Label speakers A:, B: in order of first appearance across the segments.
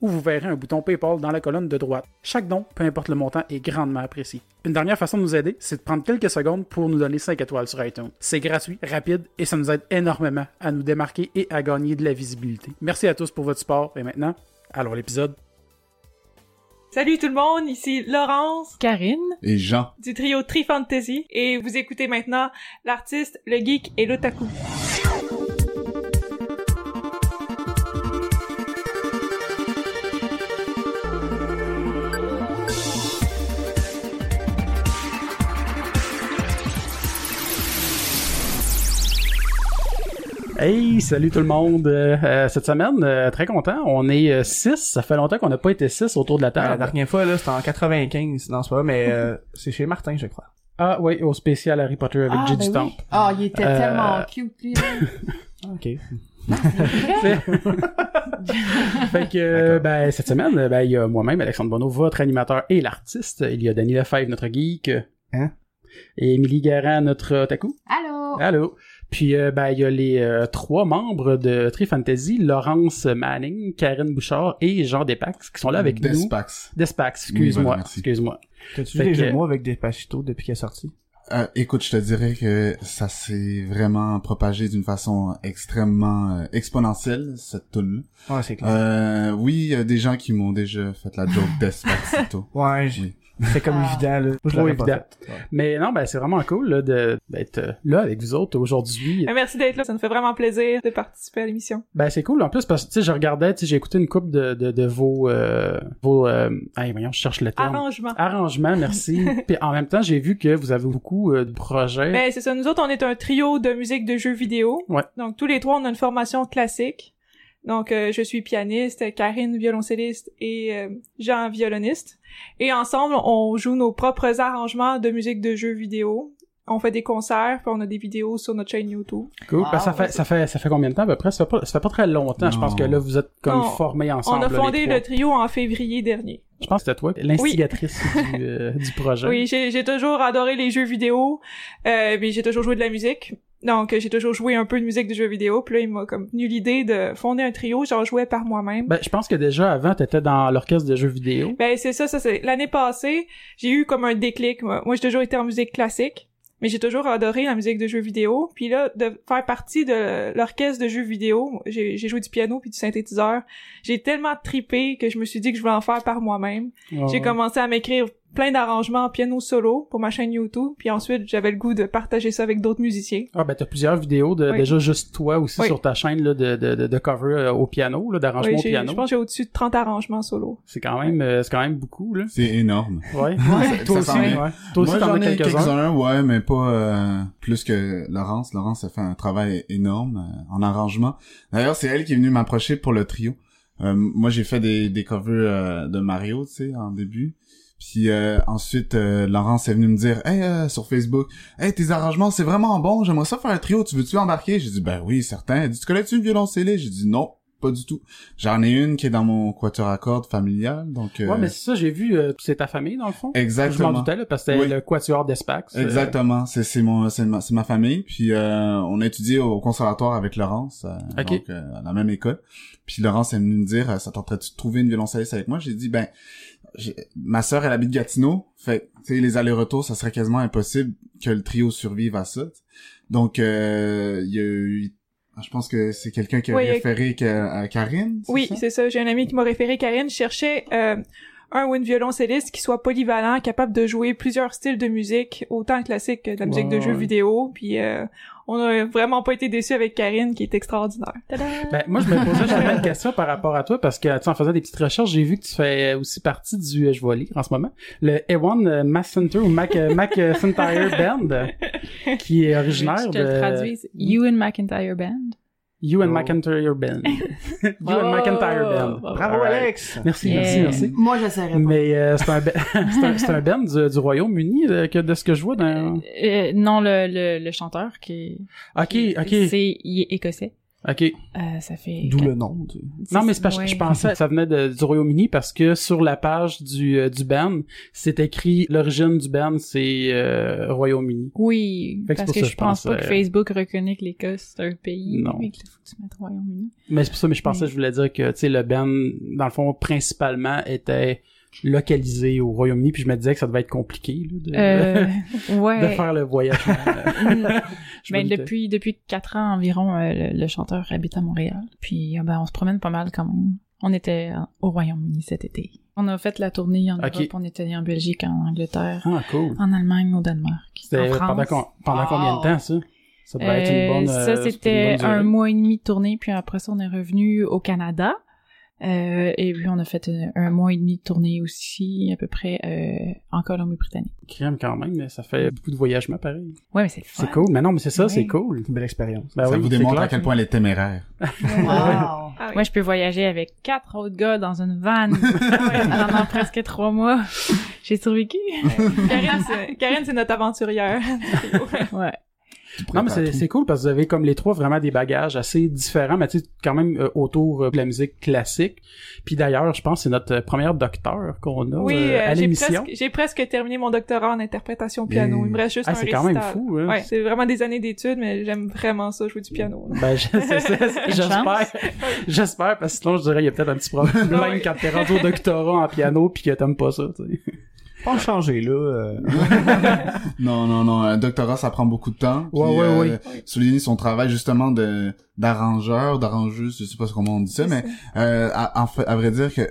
A: où vous verrez un bouton PayPal dans la colonne de droite. Chaque don, peu importe le montant, est grandement apprécié. Une dernière façon de nous aider, c'est de prendre quelques secondes pour nous donner 5 étoiles sur iTunes. C'est gratuit, rapide et ça nous aide énormément à nous démarquer et à gagner de la visibilité. Merci à tous pour votre support et maintenant, allons à l'épisode.
B: Salut tout le monde, ici Laurence
C: Karine
D: Et Jean.
B: du trio Trifantasy et vous écoutez maintenant l'artiste, le geek et l'otaku.
A: Hey, salut tout le monde. Euh, euh, cette semaine, euh, très content. On est 6. Ça fait longtemps qu'on n'a pas été 6 autour de la
E: Ah, la
A: table.
E: dernière fois, là, c'était en 95. Non, c'est pas mais euh, c'est chez Martin, je crois.
A: Ah oui, au spécial Harry Potter avec
C: Ah,
A: J.
C: ben oui. Ah, il était
A: Euh,
C: tellement cute, lui. là.
E: OK.
A: Fait que, euh, ben, cette semaine, euh, ben, il y a moi-même, Alexandre Bonneau, votre animateur et l'artiste. Il y a Danny Lefebvre, notre geek.
E: Hein?
A: Et Émilie Garand, notre otaku.
C: Allô?
A: Allô? Puis, euh, ben, il y a les euh, trois membres de Tri Fantasy, Laurence Manning, Karine Bouchard et Jean Despax, qui sont là avec nous.
D: Despax.
A: Despax, excuse-moi, excuse-moi.
E: T'as-tu
A: Fait
E: vu les mots avec des pachitos depuis qu'il est sorti?
D: Euh, écoute, je te dirais que ça s'est vraiment propagé d'une façon extrêmement euh, exponentielle, cette tune
E: Ouais, c'est clair.
D: euh, Oui, il y a des gens qui m'ont déjà fait la joke Despacito.
E: ouais,
D: oui.
E: C'est comme
C: Ah.
E: évident, là.
A: Trop évident.
E: fait. Ouais.
A: Mais non, ben, c'est vraiment cool, d'être euh, là avec vous autres aujourd'hui.
B: Euh, Merci d'être là, ça nous fait vraiment plaisir de participer à l'émission.
A: Ben c'est cool en plus parce que tu sais je regardais tu sais j'ai écouté une coupe de de, de vos euh, vos euh, hey, voyons je cherche le terme
B: Arrangement.
A: arrangement merci puis en même temps j'ai vu que vous avez beaucoup euh, de projets
B: Ben, c'est ça, nous autres, on est un trio de musique de jeux vidéo.
A: Ouais.
B: Donc, tous les trois, on a une formation classique. Donc, euh, je suis pianiste, Karine violoncelliste et euh, Jean violoniste. Et ensemble, on joue nos propres arrangements de musique de jeux vidéo. On fait des concerts, puis on a des vidéos sur notre chaîne YouTube.
A: cool
C: Wow,
A: Ben, ça
C: ouais,
A: fait ça fait ça fait combien de temps à peu près? Ça fait pas ça fait pas très longtemps je pense que là vous êtes comme
B: Non.
A: formés ensemble
B: on a fondé le trio en février dernier.
A: je pense que c'était toi l'instigatrice du euh, du projet
B: Oui, j'ai j'ai toujours adoré les jeux vidéo, euh, mais j'ai toujours joué de la musique. Donc, j'ai toujours joué un peu de musique de jeux vidéo. Puis là, il m'a comme venu l'idée de fonder un trio. J'en jouais par moi-même.
A: ben je pense que déjà avant t'étais dans l'orchestre de jeux vidéo
B: Ben c'est ça, ça c'est l'année passée, j'ai eu comme un déclic. Moi, Moi, j'ai toujours été en musique classique, mais j'ai toujours adoré la musique de jeux vidéo. Puis là, de faire partie de l'orchestre de jeux vidéo, j'ai j'ai joué du piano puis du synthétiseur. J'ai tellement tripé que je me suis dit que je voulais en faire par moi-même. J'ai
A: Ouais.
B: commencé à m'écrire plein d'arrangements en piano solo pour ma chaîne YouTube, puis ensuite j'avais le goût de partager ça avec d'autres musiciens.
A: ah ben t'as plusieurs vidéos de
B: Oui.
A: déjà juste toi aussi
B: Oui.
A: sur ta chaîne là, de, de, de, de cover euh, au piano là d'arrangement
B: Oui,
A: au piano
B: je pense que j'ai au-dessus de 30 arrangements solo.
A: c'est quand même euh, c'est quand même beaucoup là
D: C'est énorme.
A: ouais,
D: Ça-
A: toi
D: ça
A: aussi ouais. toi aussi
D: Moi,
A: t'en
D: j'en
A: as
D: ai
A: quelques-uns
D: quelques-uns, ouais, mais pas euh, plus que Laurence. Laurence a fait un travail énorme euh, en arrangement. D'ailleurs, c'est elle qui est venue m'approcher pour le trio. Euh, moi, j'ai fait des, des covers euh, de Mario, tu sais, en début. Puis euh, ensuite, euh, Laurence est venue me dire, hey, euh, sur Facebook, hey, tes arrangements, c'est vraiment bon. J'aimerais ça faire un trio. Tu veux-tu embarquer? J'ai dit, ben oui, certain. Elle dit, tu connais-tu une violoncelliste J'ai dit, non, pas du tout. J'en ai une qui est dans mon quatuor à cordes familial, donc. euh,
A: Ouais, mais c'est ça, j'ai vu, euh, c'est ta famille, dans le fond. Je m'en
D: exactement.
A: doutais, là, parce que c'était
D: Oui.
A: le quatuor d'Espax. euh,
D: Exactement, c'est c'est mon c'est ma, c'est ma famille puis euh, on a étudié au conservatoire avec Laurence euh,
A: Ok.
D: donc euh, à la même école. Puis Laurence est venue me dire ça tenterait-tu de trouver une violoncelliste avec moi? J'ai dit ben ma sœur elle habite Gatineau, fait tu sais les allers-retours ça serait quasiment impossible que le trio survive à ça. Donc euh, il y a eu je pense que c'est quelqu'un qui a
B: Oui,
D: référé à Karine.
B: Oui, c'est ça. J'ai un ami qui m'a référé, Karine, euh, un ou une violoncelliste qui soit polyvalent, capable de jouer plusieurs styles de musique, autant classique que de la musique
A: Ouais,
B: de jeux vidéo. Puis euh, on a vraiment pas été déçus avec Karine, qui est extraordinaire. Tada!
A: Ben, moi, je me posais jamais une question par rapport à toi, parce que, tu sais, en faisant des petites recherches, j'ai vu que tu fais aussi partie du, euh, je vais lire en ce moment, le Ewan euh, Mac Center ou Mac, euh, Mac euh, Band, qui est originaire
C: Je te
A: de...
C: le traduis. c'est Ewan McIntyre Band.
A: You and
E: Oh.
A: McIntyre Band. you and McIntyre Band.
B: Bravo.
E: Alex!
A: Merci,
B: Yeah.
A: merci, merci.
C: Moi, j'essaierai pas.
A: Mais euh, c'est un, un, c'est un band du, du Royaume-Uni euh, que de ce que je vois dans.
F: Euh, non, le, le, le chanteur qui est...
A: Ok,
F: qui-
A: ok,
F: C'est, il est écossais.
A: Ok.
F: Euh, ça fait...
E: D'où le nom. tu sais.
A: Non, mais c'est parce que
F: Ouais.
A: je pensais que ça venait de- du Royaume-Uni parce que sur la page du, euh, du band, c'est écrit l'origine du band, c'est euh, Royaume-Uni.
F: Oui,
A: que
F: parce que
A: ça
F: je
A: que je
F: pense pas que Facebook reconnaît que l'Écosse c'est un pays.
A: Non.
F: Mais qu'il faut que tu mettes Royaume-Uni.
A: Mais c'est pour ça, mais je pensais,
F: Oui.
A: je voulais dire que, tu sais, le band, dans le fond, principalement, était localisé au Royaume-Uni, puis je me disais que ça devait être compliqué, là, de,
F: Euh,
A: de faire le voyage. Je me
F: Mais depuis depuis quatre ans environ, euh, le, le chanteur habite à Montréal. Puis euh, ben on se promène pas mal quand même. On était euh, au Royaume-Uni cet été. On a fait la tournée en. Europe. On était en Belgique, en Angleterre,
A: Ah, cool.
F: en Allemagne, au Danemark, en France.
A: pendant, combien de temps, ça? Ça devait être une
F: Euh,
A: bonne...
F: ça,
A: euh,
F: c'était un mois et demi de tournée, puis après ça, on est revenu au Canada. Euh, et puis, on a fait un, un mois et demi de tournée aussi, à peu près, euh, en Colombie-Britannique.
A: Crème quand même, mais ça fait beaucoup de voyagements pareil.
F: Ouais, mais c'est le fun.
A: C'est cool. Mais non, mais c'est ça,
F: Ouais.
A: c'est cool.
E: C'est une belle expérience.
A: Ben
D: ça
A: oui,
D: vous démontre
A: clair.
D: à quel point elle est téméraire.
C: Wow.
B: Ah oui.
F: Moi, je peux voyager avec quatre autres gars dans une van pendant presque trois mois. J'ai survécu.
B: Karine, c'est- Karine, c'est notre aventurière.
F: Ouais.
A: Non, mais c'est, c'est cool parce que vous avez comme les trois vraiment des bagages assez différents, mais tu sais, quand même euh, autour euh, de la musique classique. Puis d'ailleurs, je pense que c'est notre euh, première docteur qu'on a
B: Oui,
A: euh, à
B: euh, j'ai
A: l'émission.
B: presque, j'ai presque terminé mon doctorat en interprétation piano.
D: Et-
B: Il me reste juste
A: Ah,
B: un
A: c'est quand même fou, hein.
B: Ouais, c'est vraiment des années d'études, mais j'aime vraiment ça, jouer du piano.
A: Ben, je- c'est- c'est- j'espère, j'espère, parce que sinon, je dirais, il y a peut-être un petit problème quand t'es rendu au doctorat en piano pis que t'aimes pas ça, tu sais.
E: Pas changer, là. euh,
D: non, non, non. Un doctorat, ça prend beaucoup de temps. Puis,
A: Ouais, ouais,
D: euh,
A: ouais.
D: Souligner son travail justement de d'arrangeur, d'arrangeuse, je sais pas comment on dit ça, mais euh, à, en fait, à vrai dire que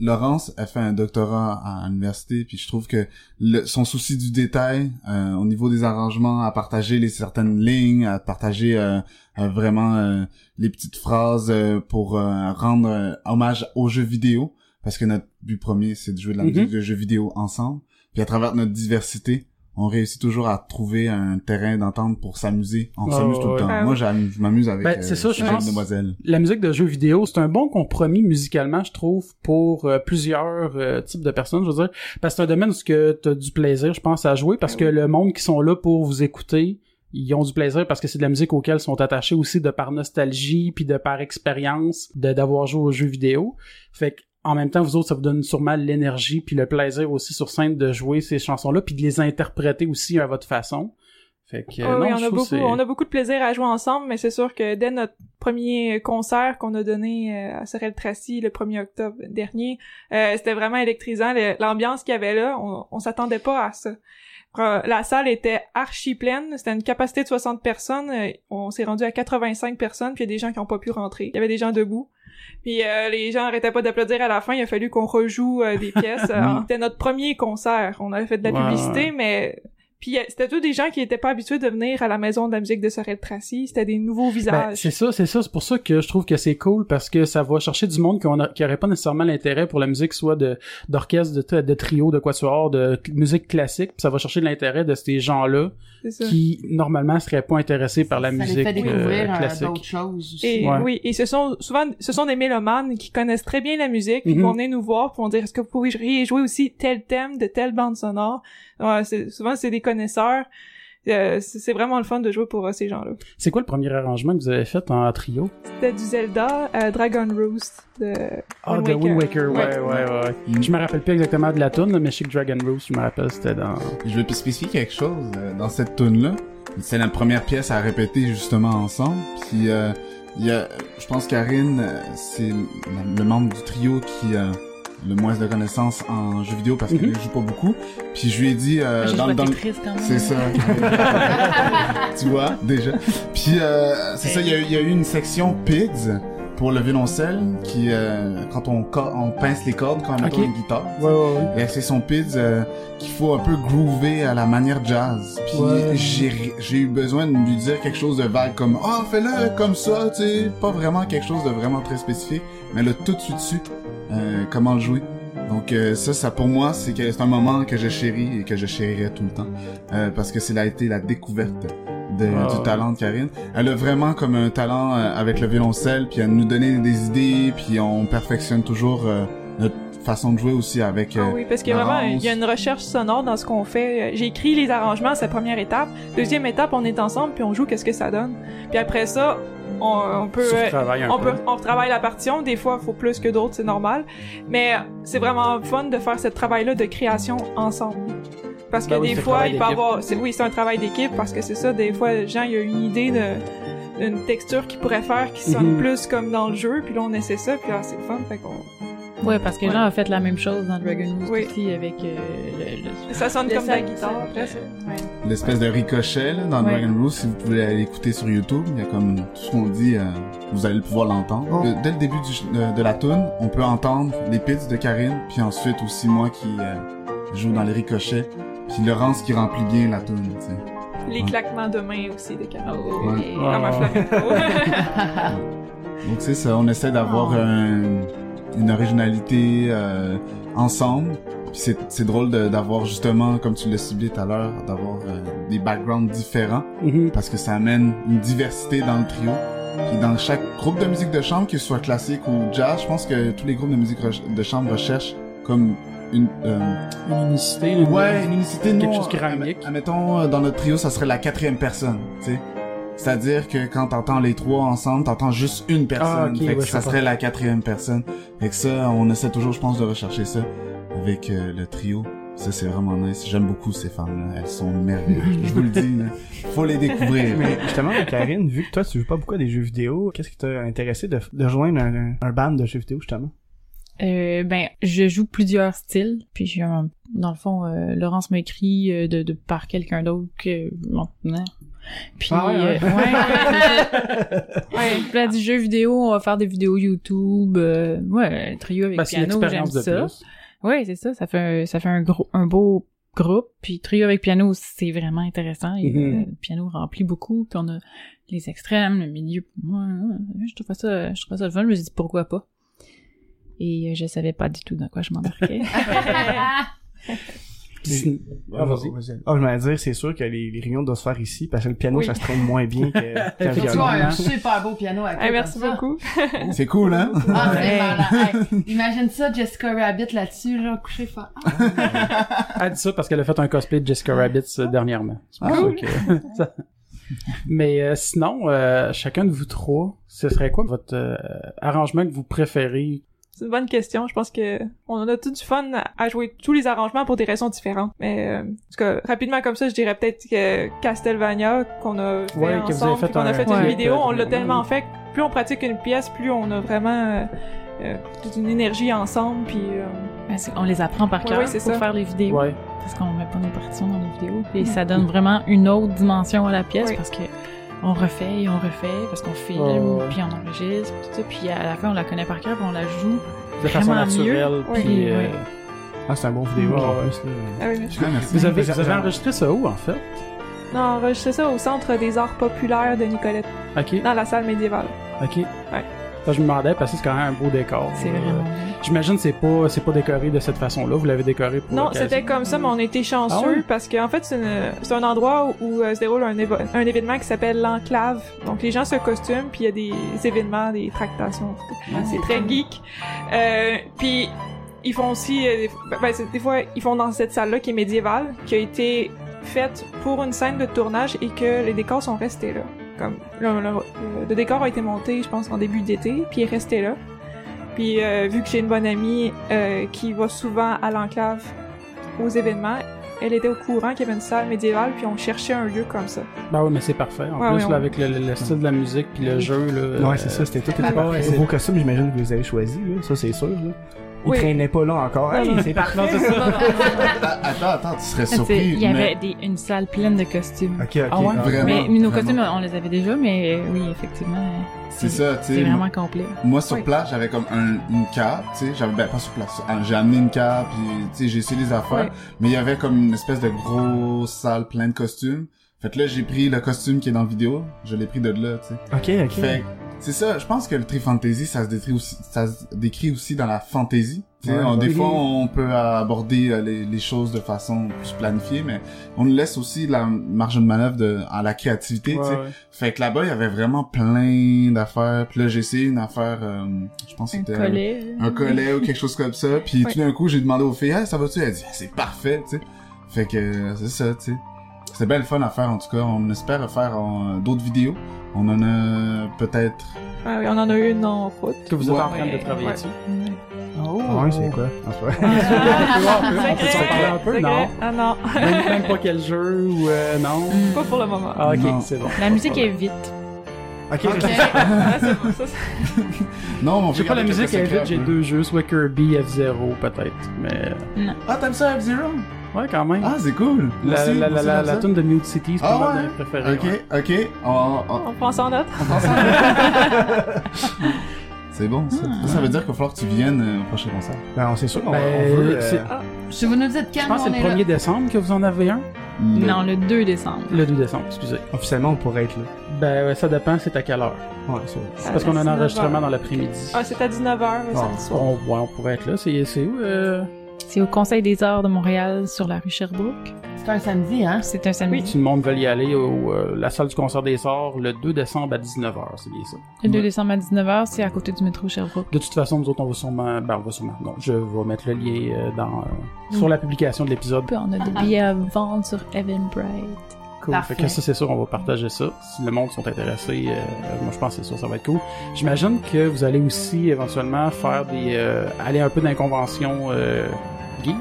D: Laurence a fait un doctorat à l'université, puis je trouve que le, son souci du détail euh, au niveau des arrangements, à partager les certaines lignes, à partager euh, euh, vraiment euh, les petites phrases euh, pour euh, rendre euh, hommage aux jeux vidéo, parce que notre but premier c'est de jouer de la
A: Mhm.
D: musique de jeux vidéo ensemble, puis à travers notre diversité, on réussit toujours à trouver un terrain d'entente pour s'amuser. On s'amuse tout le temps.
B: Ah
D: Moi, je m'amuse avec
A: Ben,
D: euh,
A: c'est ça, je pense.
D: jeunes demoiselles.
A: La musique de jeux vidéo, c'est un bon compromis musicalement, je trouve, pour euh, plusieurs euh, types de personnes, je veux dire. Parce que c'est un domaine où que t'as du plaisir, je pense, à jouer, parce
B: Ah
A: que
B: oui.
A: le monde qui sont là pour vous écouter, ils ont du plaisir parce que c'est de la musique auquel ils sont attachés aussi de par nostalgie, puis de par expérience de d'avoir joué aux jeux vidéo. Fait que en même temps, vous autres, ça vous donne sûrement l'énergie puis le plaisir aussi sur scène de jouer ces chansons-là, puis de les interpréter aussi à votre façon. Fait que, euh,
B: oui,
A: non,
B: on a beaucoup, on a beaucoup de plaisir à jouer ensemble, mais c'est sûr que dès notre premier concert qu'on a donné euh, à Sorel Tracy le 1er octobre dernier, euh, c'était vraiment électrisant. Le- L'ambiance qu'il y avait là, on, on s'attendait pas à ça. Euh, La salle était archi pleine, c'était une capacité de 60 personnes, euh, on s'est rendu à 85 personnes, puis il y a des gens qui ont pas pu rentrer. Il y avait des gens debout. Puis euh, les gens arrêtaient pas d'applaudir à la fin, il a fallu qu'on rejoue euh, des pièces. Euh, C'était notre premier concert. On avait fait de la publicité, mais puis euh, c'était tous des gens qui étaient pas habitués de venir à la maison de la musique de Sorel Tracy, c'était des nouveaux
A: Ben,
B: visages.
A: c'est ça, c'est ça. C'est pour ça que je trouve que c'est cool parce que ça va chercher du monde qu'on qui aurait pas nécessairement l'intérêt pour la musique, soit de d'orchestre, de, de trio, de quatuor, de musique classique. Puis ça va chercher l'intérêt de ces gens-là. Qui normalement seraient pas intéressés par la
C: ça
A: musique
C: les fait découvrir
A: euh,
C: euh,
A: classique.
C: d'autres choses aussi.
B: Et
A: Ouais.
B: oui, et ce sont souvent ce sont des mélomanes qui connaissent très bien la musique, puis qui
A: Mhm.
B: vont venir nous voir, vont dire est-ce que vous pourriez jouer aussi tel thème de telle bande sonore? C'est- souvent c'est des connaisseurs. Euh, c'est vraiment le fun de jouer pour euh, ces gens-là.
A: C'est quoi le premier arrangement que vous avez fait en trio?
B: C'était du Zelda, euh, Dragon Roost de
A: Ah,
B: Wind
A: de Wind Waker, ouais,
B: Ouais.
A: ouais, ouais.
D: Mm.
A: Je me rappelle plus exactement de la tune, mais je sais que Dragon Rose, je me rappelle, c'était dans.
D: Je vais spécifier quelque chose euh, dans cette tune là. C'est la première pièce à répéter justement ensemble. Puis euh, il y a, je pense Karine, c'est le- membre du trio qui le moins de connaissances en jeux vidéo parce qu'elle
A: Mhm.
D: joue pas beaucoup. Puis je lui ai dit euh, dans,
F: joué à
D: dans le
F: Tetris quand même.
D: c'est ça. tu vois, déjà. Puis, euh, c'est ça, il y, a eu- il y a eu une section PIDS pour le violoncelle qui, euh, quand on, pince les cordes, quand on
A: Ok.
D: met une guitare.
A: Ouais, ouais, ouais.
D: Et c'est son PIDS euh, qu'il faut un peu groover à la manière jazz. Puis
A: Ouais.
D: j'ai j'ai eu besoin de lui dire quelque chose de vague comme « Ah, fais-le comme ça, tu sais. » Pas vraiment quelque chose de vraiment très spécifique, mais là, tout de suite dessus, euh, comment le jouer. Donc euh, ça, ça pour moi, c'est un moment que je chéris et que je chérirai tout le temps. Euh, parce que c'est là été la découverte de-
A: Ah,
D: du talent de Karine. Elle a vraiment comme un talent euh, avec le violoncelle, puis elle nous donnait des idées, puis on perfectionne toujours euh, notre façon de jouer aussi avec...
B: Ah
D: euh,
B: oui, parce qu'il y a vraiment il y a une recherche sonore dans ce qu'on fait. J'ai écrit les arrangements, c'est la première étape. Deuxième étape, on est ensemble puis on joue qu'est-ce que ça donne. Puis après ça, on, on peut euh, on
A: peu.
B: peut on travaille la partition, des fois il faut plus que d'autres, c'est normal, mais c'est vraiment fun de faire ce travail là de création ensemble. Parce que
A: Ben oui,
B: des
A: c'est
B: fois, il peut avoir c'est oui, c'est un travail d'équipe parce que c'est ça des fois Jean il a une idée de d'une texture qu'il pourrait faire qui sonne
A: Mhm.
B: plus comme dans le jeu, puis là on essaie ça, puis là c'est le fun, fait qu'on
F: Ouais, parce que
B: Ouais.
F: Jean a fait la même chose dans Dragon Ball
B: Oui.
F: aussi avec euh, le, le-
B: ça sonne
F: le
B: comme de la guitare.
F: sac-
B: après, c'est-
F: ouais.
D: l'espèce de ricochet là, dans
F: Ouais.
D: Dragon Rule, si vous pouvez aller écouter sur YouTube, il y a comme tout ce qu'on dit, euh, vous allez pouvoir l'entendre.
E: Oh.
D: Dès le début du- de, de la tune, on peut entendre les pits de Karine, puis ensuite aussi moi qui euh, joue dans les ricochets, puis Laurence qui remplit bien la tune. tu sais.
B: Les
D: Ouais.
B: claquements de main aussi de Carole.
D: Ouais.
A: Ah.
B: flamenco.
D: Donc c'est ça, on essaie d'avoir
F: Oh.
D: un- une originalité euh, ensemble. Puis c'est c'est drôle de- d'avoir justement, comme tu l'as ciblé tout à l'heure, d'avoir euh, des backgrounds différents
A: Mhm.
D: parce que ça amène une diversité dans le trio. Puis dans chaque groupe de musique de chambre, que ce soit classique ou jazz, je pense que tous les groupes de musique re- de chambre recherchent comme une euh,
A: Une unicité. une-
D: ouais une unicité
A: quelque
D: non,
A: chose qui
D: admettons euh, dans notre trio ça serait la quatrième personne tu sais. C'est-à-dire que quand t'entends les trois ensemble t'entends juste une personne.
A: Ah, ok,
D: fait que
A: ouais,
D: ça serait la quatrième personne. Fait que ça on essaie toujours je pense de rechercher ça avec euh, le trio. Ça c'est vraiment nice. J'aime beaucoup ces femmes là elles sont merveilleuses. Je vous le dis là. faut les découvrir.
E: Mais justement, Karine, vu que toi, tu joues pas beaucoup à des jeux vidéo, qu'est-ce qui t'a intéressé de, de rejoindre un, un band de jeux vidéo, justement?
F: Euh, ben, je joue plusieurs styles, puis j'ai un- dans le fond, euh, Laurence m'a écrit euh, de, de par quelqu'un d'autre que bon, hein. Puis
E: Ah ouais, ouais.
F: euh, ouais, du jeu vidéo, on va faire des vidéos YouTube, euh, ouais, trio avec
A: Ben,
F: piano, j'aime ça.
A: plus.
F: Ouais, c'est ça, ça fait un, ça fait un gros un beau groupe, puis trio avec piano, c'est vraiment intéressant, et,
A: Mhm.
F: euh, le piano remplit beaucoup, puis on a les extrêmes, le milieu, ouais, je trouve ça je trouve ça le fun, je me suis dit pourquoi pas. Et je savais pas du tout dans quoi je m'embarquais.
A: Ah, vas-y.
E: Ah, je m'allais dire, c'est sûr que les, les réunions doivent se faire ici, parce que le piano,
B: Oui.
E: ça se traîne moins bien que, qu'un
A: Effectivement.
C: Tu vois,
E: violon.
C: un super beau piano à
B: Hey, merci beaucoup.
D: c'est cool hein?
C: Ah,
F: Ouais.
C: Hey, imagine ça, Jessica Rabbit là-dessus, genre, couché faire. Ah,
A: Elle dit ça parce qu'elle a fait un cosplay de Jessica Rabbit euh, dernièrement. C'est pour
D: Ah,
A: ça que... Mais euh, sinon, euh, chacun de vous trois, ce serait quoi votre euh, arrangement que vous préférez?
B: C'est une bonne question. Je pense que on en a tout du fun à jouer tous les arrangements pour des raisons différentes. Mais euh, en tout cas, rapidement comme ça, je dirais peut-être que Castlevania qu'on a fait
A: Ouais,
B: ensemble, qu'on a fait une vidéo,
A: euh,
B: on l'a tellement fait. que Plus on pratique une pièce, plus on a vraiment euh, euh, toute une énergie ensemble. Puis euh,
F: Ben, c'est- on les apprend par cœur
B: ouais, c'est
F: pour
B: ça.
F: faire les vidéos.
A: Ouais.
F: Parce qu'on met pas nos partitions dans les vidéos. Et ça donne vraiment une autre dimension à la pièce parce que on refait et on refait parce qu'on filme,
A: Oh, ouais.
F: puis on enregistre, tout ça. Puis à la fin, on la connaît par cœur, puis on la joue.
A: De façon
F: Vraiment
A: naturelle.
B: Oui.
A: puis, euh,
F: Ouais.
E: Ah, c'est un bon vidéo,
A: Ouais.
E: en plus, là.
B: ah oui, merci.
D: Ah, merci.
A: Vous avez,
E: Vous
A: avez enregistré ça où, en fait?
B: Non, enregistré ça au Centre des Arts Populaires de Nicolette,
A: OK,
B: dans la salle médiévale.
A: OK. Ça, je me demandais, parce que c'est quand même un beau décor.
F: C'est
A: Euh,
F: vraiment.
A: J'imagine que c'est pas, c'est pas décoré de cette façon-là. Vous l'avez décoré pour
B: Non, c'était comme ça, mais on était chanceux
A: Ah ouais?
B: parce qu'en fait, c'est un endroit où, où, euh, se déroule un, événement qui s'appelle l'enclave. Donc, les gens se costument, puis il y a des événements, des tractations. c'est très geek. Euh, puis, ils font aussi... euh, ben, c'est- des fois, ils font dans cette salle-là qui est médiévale, qui a été faite pour une scène de tournage et que les décors sont restés là. Comme le, le- le décor a été monté, je pense, en début d'été, puis il est resté là. Puis euh, vu que j'ai une bonne amie euh, qui va souvent à l'enclave aux événements, elle était au courant qu'il y avait une salle médiévale, puis on cherchait un lieu comme ça.
A: Ben oui, mais c'est parfait. En
B: Ouais,
A: plus, là, avec le, le- le style de la musique puis le jeu, là.
E: Ouais,
A: euh,
E: c'est ça, c'était tout.
C: Ah,
E: pas vos costumes, j'imagine que vous les avez choisis, là. Ça, c'est sûr, là. Ils
B: Oui.
E: traînaient pas là encore. Hey, c'est parfait.
A: Non, c'est ça.
D: Attends, attends, tu serais surpris.
F: Il y avait des, une salle pleine de costumes.
E: Ok, ok.
A: Ah ouais?
D: Vraiment,
F: mais, mais nos
D: vraiment.
F: costumes, on les avait déjà, mais euh, oui, effectivement, euh,
D: C'est ça, tu
F: c'est
D: sais.
F: vraiment complet.
D: Moi, sur
B: Oui.
D: place, j'avais comme un, une cape, tu sais. J'avais, ben, pas sur place. ah, J'ai amené une cape, puis, tu sais, j'ai essayé les affaires.
B: Oui.
D: Mais il y avait comme une espèce de grosse salle pleine de costumes. Fait que là, j'ai pris le costume qui est dans la vidéo. Je l'ai pris de là, tu sais.
E: Ok, ok.
D: Fait que C'est ça, je pense que le tri fantasy, ça se décrit aussi, ça se décrit aussi dans la fantasy. Tu sais,
E: Ouais,
D: on- des fois, on peut aborder euh, les, les choses de façon plus planifiée, mais on nous laisse aussi la marge de manœuvre de, à la créativité, tu sais.
A: Ouais, ouais.
D: Fait que là-bas, il y avait vraiment plein d'affaires. Puis là, j'ai essayé une affaire, euh, je pense que
F: Un
D: c'était
F: collet.
D: un collet ou quelque chose comme ça. Puis
B: Ouais.
D: tout d'un coup, j'ai demandé aux filles, hey, ça va-tu? Elle dit, Ah, c'est parfait, tu sais. Fait que euh, c'est ça, tu sais. C'est bien le fun à faire, en tout cas. On espère faire euh, d'autres vidéos. On en a peut-être...
B: Ah oui, on en a eu une en route.
A: Que vous êtes en train de travailler
B: Ouais.
A: dessus.
C: Oh.
E: Ah ouais, c'est quoi?
A: Un peu, non?
B: Ah non,
A: Même, même pas quel jeu ou euh, non?
B: Pas pour le moment.
A: Ah, ok,
D: Non.
A: c'est bon.
F: La musique est vite.
E: Ok,
C: Ok.
B: Ah, c'est bon, ça, c'est-
D: Non, mais on
A: J'ai pas la musique vite,
D: secrets,
A: j'ai deux jeux, soit Kirby, F-Zero peut-être, mais
D: Ah, t'aimes ça, F-Zero?
A: ouais quand même.
D: Ah, c'est cool.
A: La
D: aussi,
A: la, la, la, la tune de Mute City, c'est
D: Ah
A: pas
D: ouais?
A: préférés.
D: Ok,
A: ouais.
D: ok. On, on,
B: On ça en note.
D: on pense ça. C'est bon, ça.
A: Ah.
D: Ça veut dire qu'il va falloir que tu viennes euh, au prochain concert.
E: Ben, c'est sûr qu'on
A: Ben,
E: on veut.
A: c'est-
E: euh,
C: Si vous nous dites quand
A: Je pense que
C: on
A: c'est
C: est
A: le
C: là.
A: 1er décembre que vous en avez un.
F: Non, le 2 décembre.
A: Le 2 décembre, excusez.
E: Officiellement, on pourrait être là.
A: Ben, ouais, ça dépend, c'est à quelle heure.
E: Ouais, c'est
A: parce qu'on a un
B: 19
A: enregistrement
B: heures.
A: dans l'après-midi.
B: Ah, c'est à 19h le
E: Ah,
B: samedi soir.
A: On, ouais, on pourrait être là. C'est où? Euh...
F: C'est au Conseil des arts de Montréal sur la rue Sherbrooke.
C: C'est un samedi, hein?
F: C'est un samedi.
A: Si le monde veut y aller au euh, la salle du concert des sorts le 2 décembre à 19h, c'est bien ça.
F: Le 2 décembre à 19h, c'est à côté du métro Sherbrooke.
A: De toute façon, nous autres, on va sûrement... Ben, on va sûrement... Non, je vais mettre le lien euh, dans euh, sur la publication de l'épisode.
F: On a des billets à vendre sur Eventbrite.
A: Cool.
C: Parfait.
A: Fait que ça, c'est sûr, on va partager ça. Si le monde sont intéressés, euh, moi, je pense que c'est sûr, ça va être cool. J'imagine que vous allez aussi, éventuellement, faire des... euh, aller un peu dans les conventions euh, geek.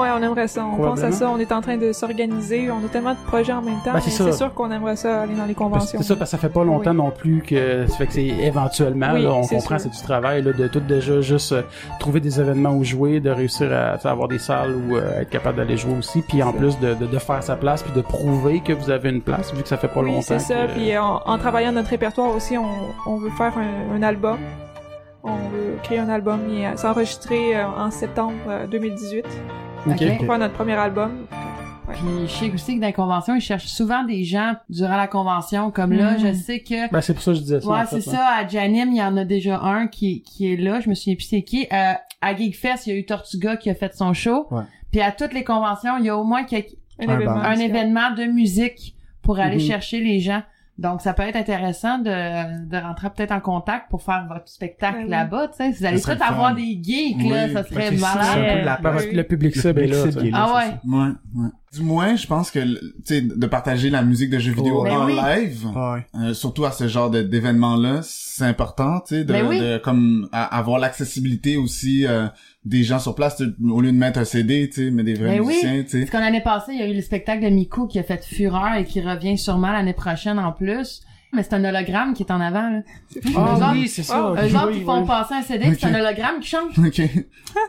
B: Ouais, on aimerait ça. On pense à ça. On est en train de s'organiser. On a tellement de projets en même temps.
A: Ben, c'est
B: sûr qu'on aimerait ça aller dans les conventions.
A: C'est ça, parce que ça fait pas longtemps
B: Oui.
A: non plus que ça fait que c'est éventuellement,
B: Oui,
A: là, on comprend, c'est du travail, là, de tout déjà juste euh, trouver des événements où jouer, de réussir à avoir des salles où euh, être capable d'aller jouer aussi, puis en plus de, de, de faire sa place, puis de prouver que vous avez une place, vu que ça fait pas
B: Oui,
A: longtemps.
B: c'est ça.
A: que-
B: Puis euh, en, en travaillant notre répertoire aussi, on, on veut faire un, un album. On veut créer un album et s'enregistrer en septembre euh, 2018
A: Ok.
C: Ok.
B: pour faire notre premier album.
C: Puis je sais aussi que dans les conventions, ils cherchent souvent des gens durant la convention. Comme là,
F: Mm.
C: je sais que...
A: Ben, c'est pour ça que je disais ça.
C: Ouais, c'est ça. À Janim, il y en a déjà un qui, qui est là. Je me souviens plus c'est qui. Euh, à Geekfest, il y a eu Tortuga qui a fait son show.
E: Ouais.
C: Puis à toutes les conventions, il y a au moins quelque-
B: Un,
E: Un
B: événement.
E: bar.
C: un
B: musical.
C: événement de musique pour aller
A: Mhm.
C: chercher les gens. Donc, ça peut être intéressant de, de rentrer peut-être en contact pour faire votre spectacle
B: Ben oui.
C: là-bas, tu sais. Vous allez peut-être avoir des geeks,
D: Oui,
C: là. Ça
D: ben,
C: serait malade.
E: un peu de la
A: Ben, parce que
B: Oui.
A: le public cible est là.
E: est.
C: Ah ouais.
E: ça.
D: Ouais, ouais. Du moins, je pense que, tu sais, de partager la musique de jeux vidéo
E: Oh,
C: ben
D: en
C: oui.
D: live,
E: Ouais.
D: euh, surtout à ce genre de- d'événements-là, c'est important, tu sais, de,
C: Ben oui.
D: de comme à- avoir l'accessibilité aussi euh, des gens sur place, au lieu de mettre un CD, tu sais, mais des vrais
C: Ben oui.
D: musiciens, tu sais.
C: Parce qu'en l'année passée, il y a eu le spectacle de Miku qui a fait fureur et qui revient sûrement l'année prochaine en plus. Mais c'est un hologramme qui est en avant, là. Eux
A: Ah oui, c'est ça.
C: Eux autres, ils font passer un CD, c'est un hologramme qui chante.
D: Ok.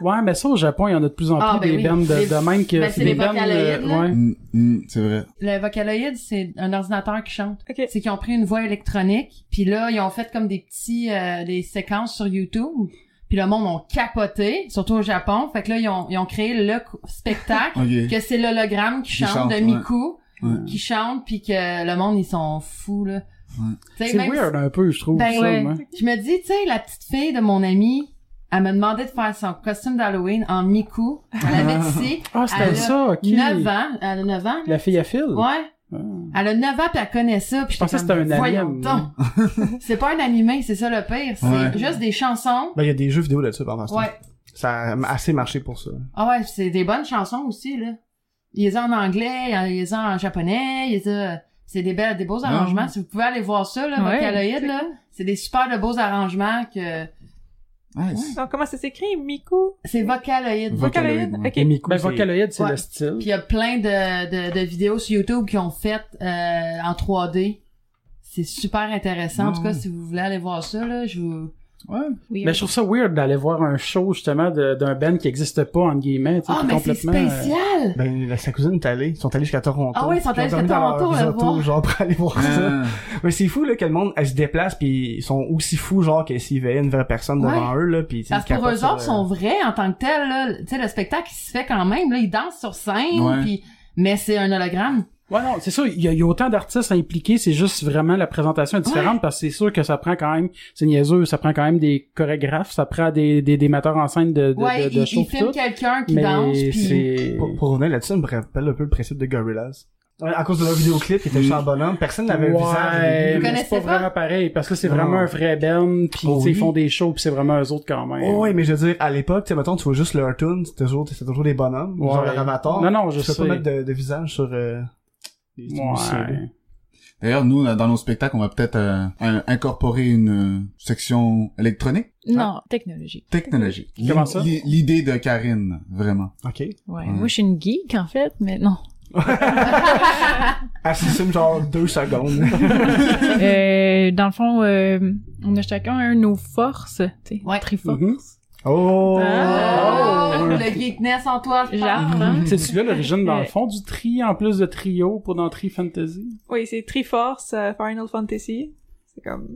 A: Ouais, mais ça, au Japon, il y en a de plus en plus
C: Ah, ben
A: des
C: oui.
A: bandes de, même que
C: ben, c'est
A: des
C: les
A: bandes,
C: Vocaloïdes.
D: Mm, mm, c'est vrai.
C: Le Vocaloid, c'est un ordinateur qui chante.
B: Ok.
C: C'est qu'ils ont pris une voix électronique, puis là, ils ont fait comme des petits euh, des séquences sur YouTube. Puis le monde ont capoté, surtout au Japon. Fait que là, ils ont, ils ont créé le spectacle, que c'est l'hologramme qui
D: Qui
C: chante,
D: chante,
C: de. Miku,
D: Ouais.
C: qui chante, puis que le monde, ils sont fous, là.
D: Ouais.
A: C'est weird un peu, je trouve.
C: Ben
A: ça,
C: ouais.
A: moi.
C: Je me dis, tu sais, la petite fille de mon ami, elle m'a demandé de faire son costume d'Halloween en Miku. Elle avait ici.
A: Ah, c'était ça, ok.
C: 9 ans. Elle a 9 ans.
A: La fille à fil?
C: Ouais.
A: Ah.
C: Elle a 9 ans pis elle connaît ça. Pis
A: Je pensais que c'était un anime,
C: c'est pas un animé, c'est ça le pire. C'est
D: Ouais.
C: juste des chansons.
E: Ben, il y a des jeux vidéo là-dessus, par exemple.
C: Ouais.
E: Ça a assez marché pour ça.
C: Ah ouais, c'est des bonnes chansons aussi, là. Il les a en anglais, il les a en japonais, il les a... C'est des belles, des beaux arrangements. Si vous pouvez aller voir ça, là,
F: Ouais,
C: Vocaloid, là. C'est des super de beaux arrangements que...
D: Nice.
B: Donc, comment ça s'écrit? Miku?
C: C'est Vocaloid.
D: Vocaloid,
B: Vocaloid?
D: ouais.
B: Ok.
E: Et Miku,
A: Ben,
E: c'est-
A: Vocaloid, c'est
C: Ouais.
A: le style.
C: Puis il y a plein de, de, de vidéos sur YouTube qui ont fait euh, en 3D. C'est super intéressant. En tout cas,
D: Ouais.
C: si vous voulez aller voir ça, là, je vous...
D: Ouais.
F: Oui,
A: Mais je trouve ça weird d'aller voir un show, justement, d'un band qui existe pas, entre guillemets, tu sais,
C: Ah, mais c'est
A: complètement... euh,
C: spécial!
E: Ben, la, sa cousine est allée. Ils sont allés jusqu'à Toronto.
C: Ah oui, ils sont
E: Puis
C: allés jusqu'à Toronto, le
E: autos, genre, pour aller voir ça.
D: Ah.
E: Mais c'est fou, là, que le monde, elle se déplace pis ils sont aussi fous, genre, que s'ils veaient une vraie personne devant eux, là, pis
C: Parce que pour eux autres, sont vrais en tant que tels, là. Tu sais, le spectacle, il se fait quand même, là. Ils dansent sur scène,
D: Ouais.
C: puis... Mais c'est un hologramme.
A: Ouais, non, c'est sûr, il y, a- il y a autant d'artistes impliqués, c'est juste vraiment la présentation est différente parce que c'est sûr que ça prend quand même, c'est niaiseux, ça prend quand même des chorégraphes, ça prend des, des, des metteurs en scène de, de,
C: Ouais,
A: de, de
C: il, quelqu'un qui
A: Mais
C: danse, puis
A: c'est...
E: Pour, pour revenir là-dessus, ça me rappelle un peu le principe de Gorillaz. Ouais, À cause de leur vidéoclip, qui était juste en bonhomme, personne n'avait
A: Ouais,
E: début.
C: Vous
A: mais c'est pas
C: pas?
A: vraiment pareil parce que c'est vraiment un vrai band puis
E: Oh
A: tu sais, ils
E: oui.
A: font des shows puis c'est vraiment eux autres quand même.
E: Oh, ouais, mais je veux dire, à l'époque, tu sais, mettons, tu vois juste leur tune, c'était toujours, c'était toujours des bonhommes,
A: Ouais.
E: genre leur avatar.
A: Non, non, je
E: tu peux
A: sais.
E: pas mettre de, de visage sur, euh,
A: Ouais.
D: D'ailleurs, nous, dans nos spectacles, on va peut-être euh, incorporer une euh, section électronique,
F: Non, technologie.
D: technologique.
A: Comment ça?
D: L'i- L'idée de Karine, vraiment.
E: Ok.
F: Ouais.
D: Ouais.
F: Moi, je suis une geek, en fait, mais non.
E: Assume genre deux secondes.
F: euh, dans le fond, euh, on a chacun un nos forces, tu sais,
C: Ouais.
F: Triforce.
A: Mhm.
E: Oh!
F: Ah.
C: Oh, le geekness en toi, je.
F: J'apprends.
A: C'est celui-là l'origine dans le fond du tri en plus de trio pour dans Tri Fantasy?
B: Oui, c'est Triforce euh, Final Fantasy. C'est comme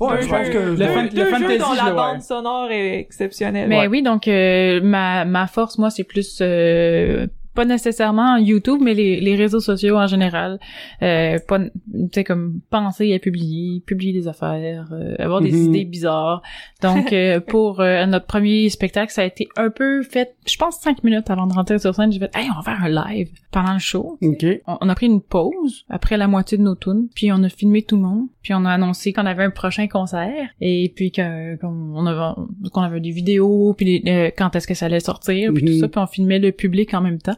E: Ouais,
B: deux
E: je pense
B: jeux,
E: que...
A: Le
B: deux,
A: fan-
B: deux
A: le
B: jeux
A: fantasy,
B: dont la bande sonore est exceptionnelle.
F: Mais
B: Ouais.
F: oui, donc euh, ma ma force, moi, c'est plus euh, pas nécessairement YouTube, mais les, les réseaux sociaux en général. Euh, pas, tu sais, comme penser à publier, publier des affaires, euh, avoir des
A: Mhm.
F: idées bizarres. Donc, euh, pour euh, notre premier spectacle, ça a été un peu fait, je pense, cinq minutes avant de rentrer sur scène. J'ai fait, hey, on va faire un live pendant le show.
A: OK.
F: On, on a pris une pause après la moitié de nos tunes, puis on a filmé tout le monde, puis on a annoncé qu'on avait un prochain concert, et puis qu'on on avait, qu'on avait des vidéos, puis les- euh, quand est-ce que ça allait sortir, puis tout ça, puis on filmait le public en même temps.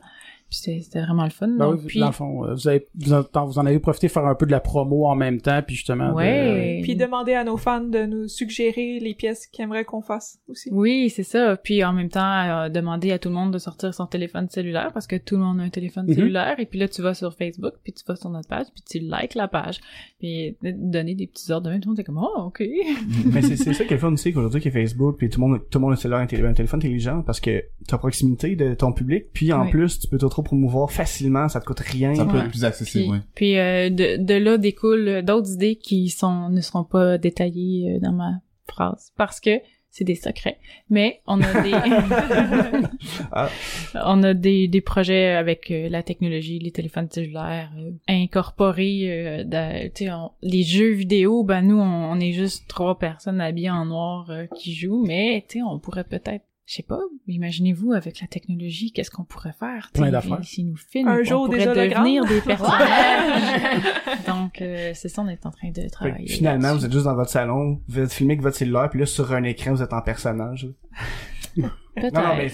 F: Puis c'était vraiment le fun.
A: Ben oui,
F: puis,
A: dans le fond, euh, vous, avez, vous, en, vous en avez profité pour faire un peu de la promo en même temps, puis justement... de-
F: ouais.
B: Puis demander à nos fans de nous suggérer les pièces qu'ils aimeraient qu'on fasse aussi.
F: Oui, c'est ça. Puis en même temps, euh, demander à tout le monde de sortir son téléphone cellulaire parce que tout le monde a un téléphone
A: Mhm.
F: cellulaire. Et puis là, tu vas sur Facebook, puis tu vas sur notre page, puis tu likes la page. Puis euh, donner des petits ordres de même. Tout le monde est comme, oh, ok.
E: Mais c'est c'est ça qui est le fun aussi qu'aujourd'hui qu'il y a Facebook puis tout le monde tout le monde a un cellulaire intelli- un téléphone intelligent parce que t'as proximité de ton public puis en
F: Oui.
E: plus tu peux t'auto-promouvoir facilement ça te coûte rien
D: Ça peut
A: Ouais.
D: être plus accessible,
F: Puis,
D: oui.
F: puis euh, de, de là découlent d'autres idées qui sont ne seront pas détaillées euh, dans ma phrase parce que c'est des secrets. Mais on a des
E: Ah.
F: on a des, des projets avec euh, la technologie, les téléphones cellulaires euh, incorporés euh, dans- tu sais on- les jeux vidéo, ben nous on, on est juste trois personnes habillées en noir euh, qui jouent, mais tu sais on pourrait peut-être je sais pas, imaginez-vous avec la technologie, qu'est-ce qu'on pourrait faire?
A: Plein d'affaires.
F: Si nous filment,
B: Un
F: on
B: jour des
F: pourrait devenir
B: hologrammes.
F: des personnages. Donc, euh, c'est ça, on est en train de travailler.
E: finalement vous êtes juste dans votre salon vous êtes filmé avec votre cellulaire puis là sur un écran vous êtes en personnage
F: Peut-être.
E: non non mais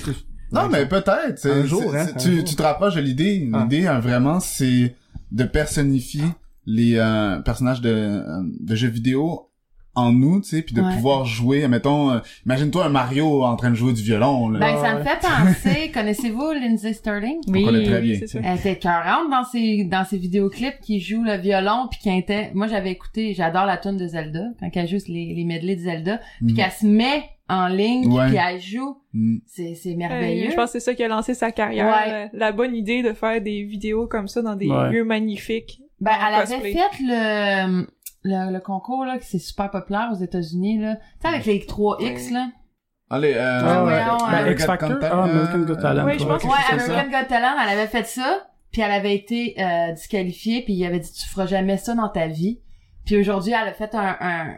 D: Non, mais peut-être. c'est-
E: Un jour, hein, un
D: tu,
E: jour.
D: tu te rapproches de l'idée.
E: Ah.
D: L'idée, hein, vraiment, c'est de personnifier les euh, personnages de, euh, de jeux vidéo en nous, tu sais, puis de
C: Ouais.
D: pouvoir jouer. Mettons, euh, imagine-toi un Mario en train de jouer du violon. Là.
C: Ben, ça me fait penser, connaissez-vous Lindsay Sterling?
F: Oui,
D: On connaît très bien.
B: c'est ça.
C: Elle était écœurante dans ses, dans ses vidéoclips qui joue le violon puis qui était, moi j'avais écouté, j'adore la tune de Zelda, quand elle joue les, les medley de Zelda, puis
D: Mm.
C: qu'elle se met en ligne
D: Ouais.
C: puis elle joue,
D: Mm.
C: c'est, c'est
B: Euh,
C: merveilleux.
B: je pense que c'est ça qui a lancé sa carrière.
C: Ouais.
B: euh, La bonne idée de faire des vidéos comme ça dans des
A: Ouais.
B: lieux magnifiques.
C: Ben,
B: en
C: elle avait fait le, le, le concours, là, qui c'est super populaire aux États-Unis, là. Tu sais, avec les 3X,
B: Ouais.
C: là.
D: Allez, euh,
C: Ah, ouais,
D: euh,
C: ouais.
A: Ben, X Factor? Ah, American Got Talent.
B: Oui, je pense que
C: Ouais. American Got Talent, elle avait fait ça, puis elle avait été euh, disqualifiée, puis il avait dit tu feras jamais ça dans ta vie. Puis aujourd'hui, elle a fait un, un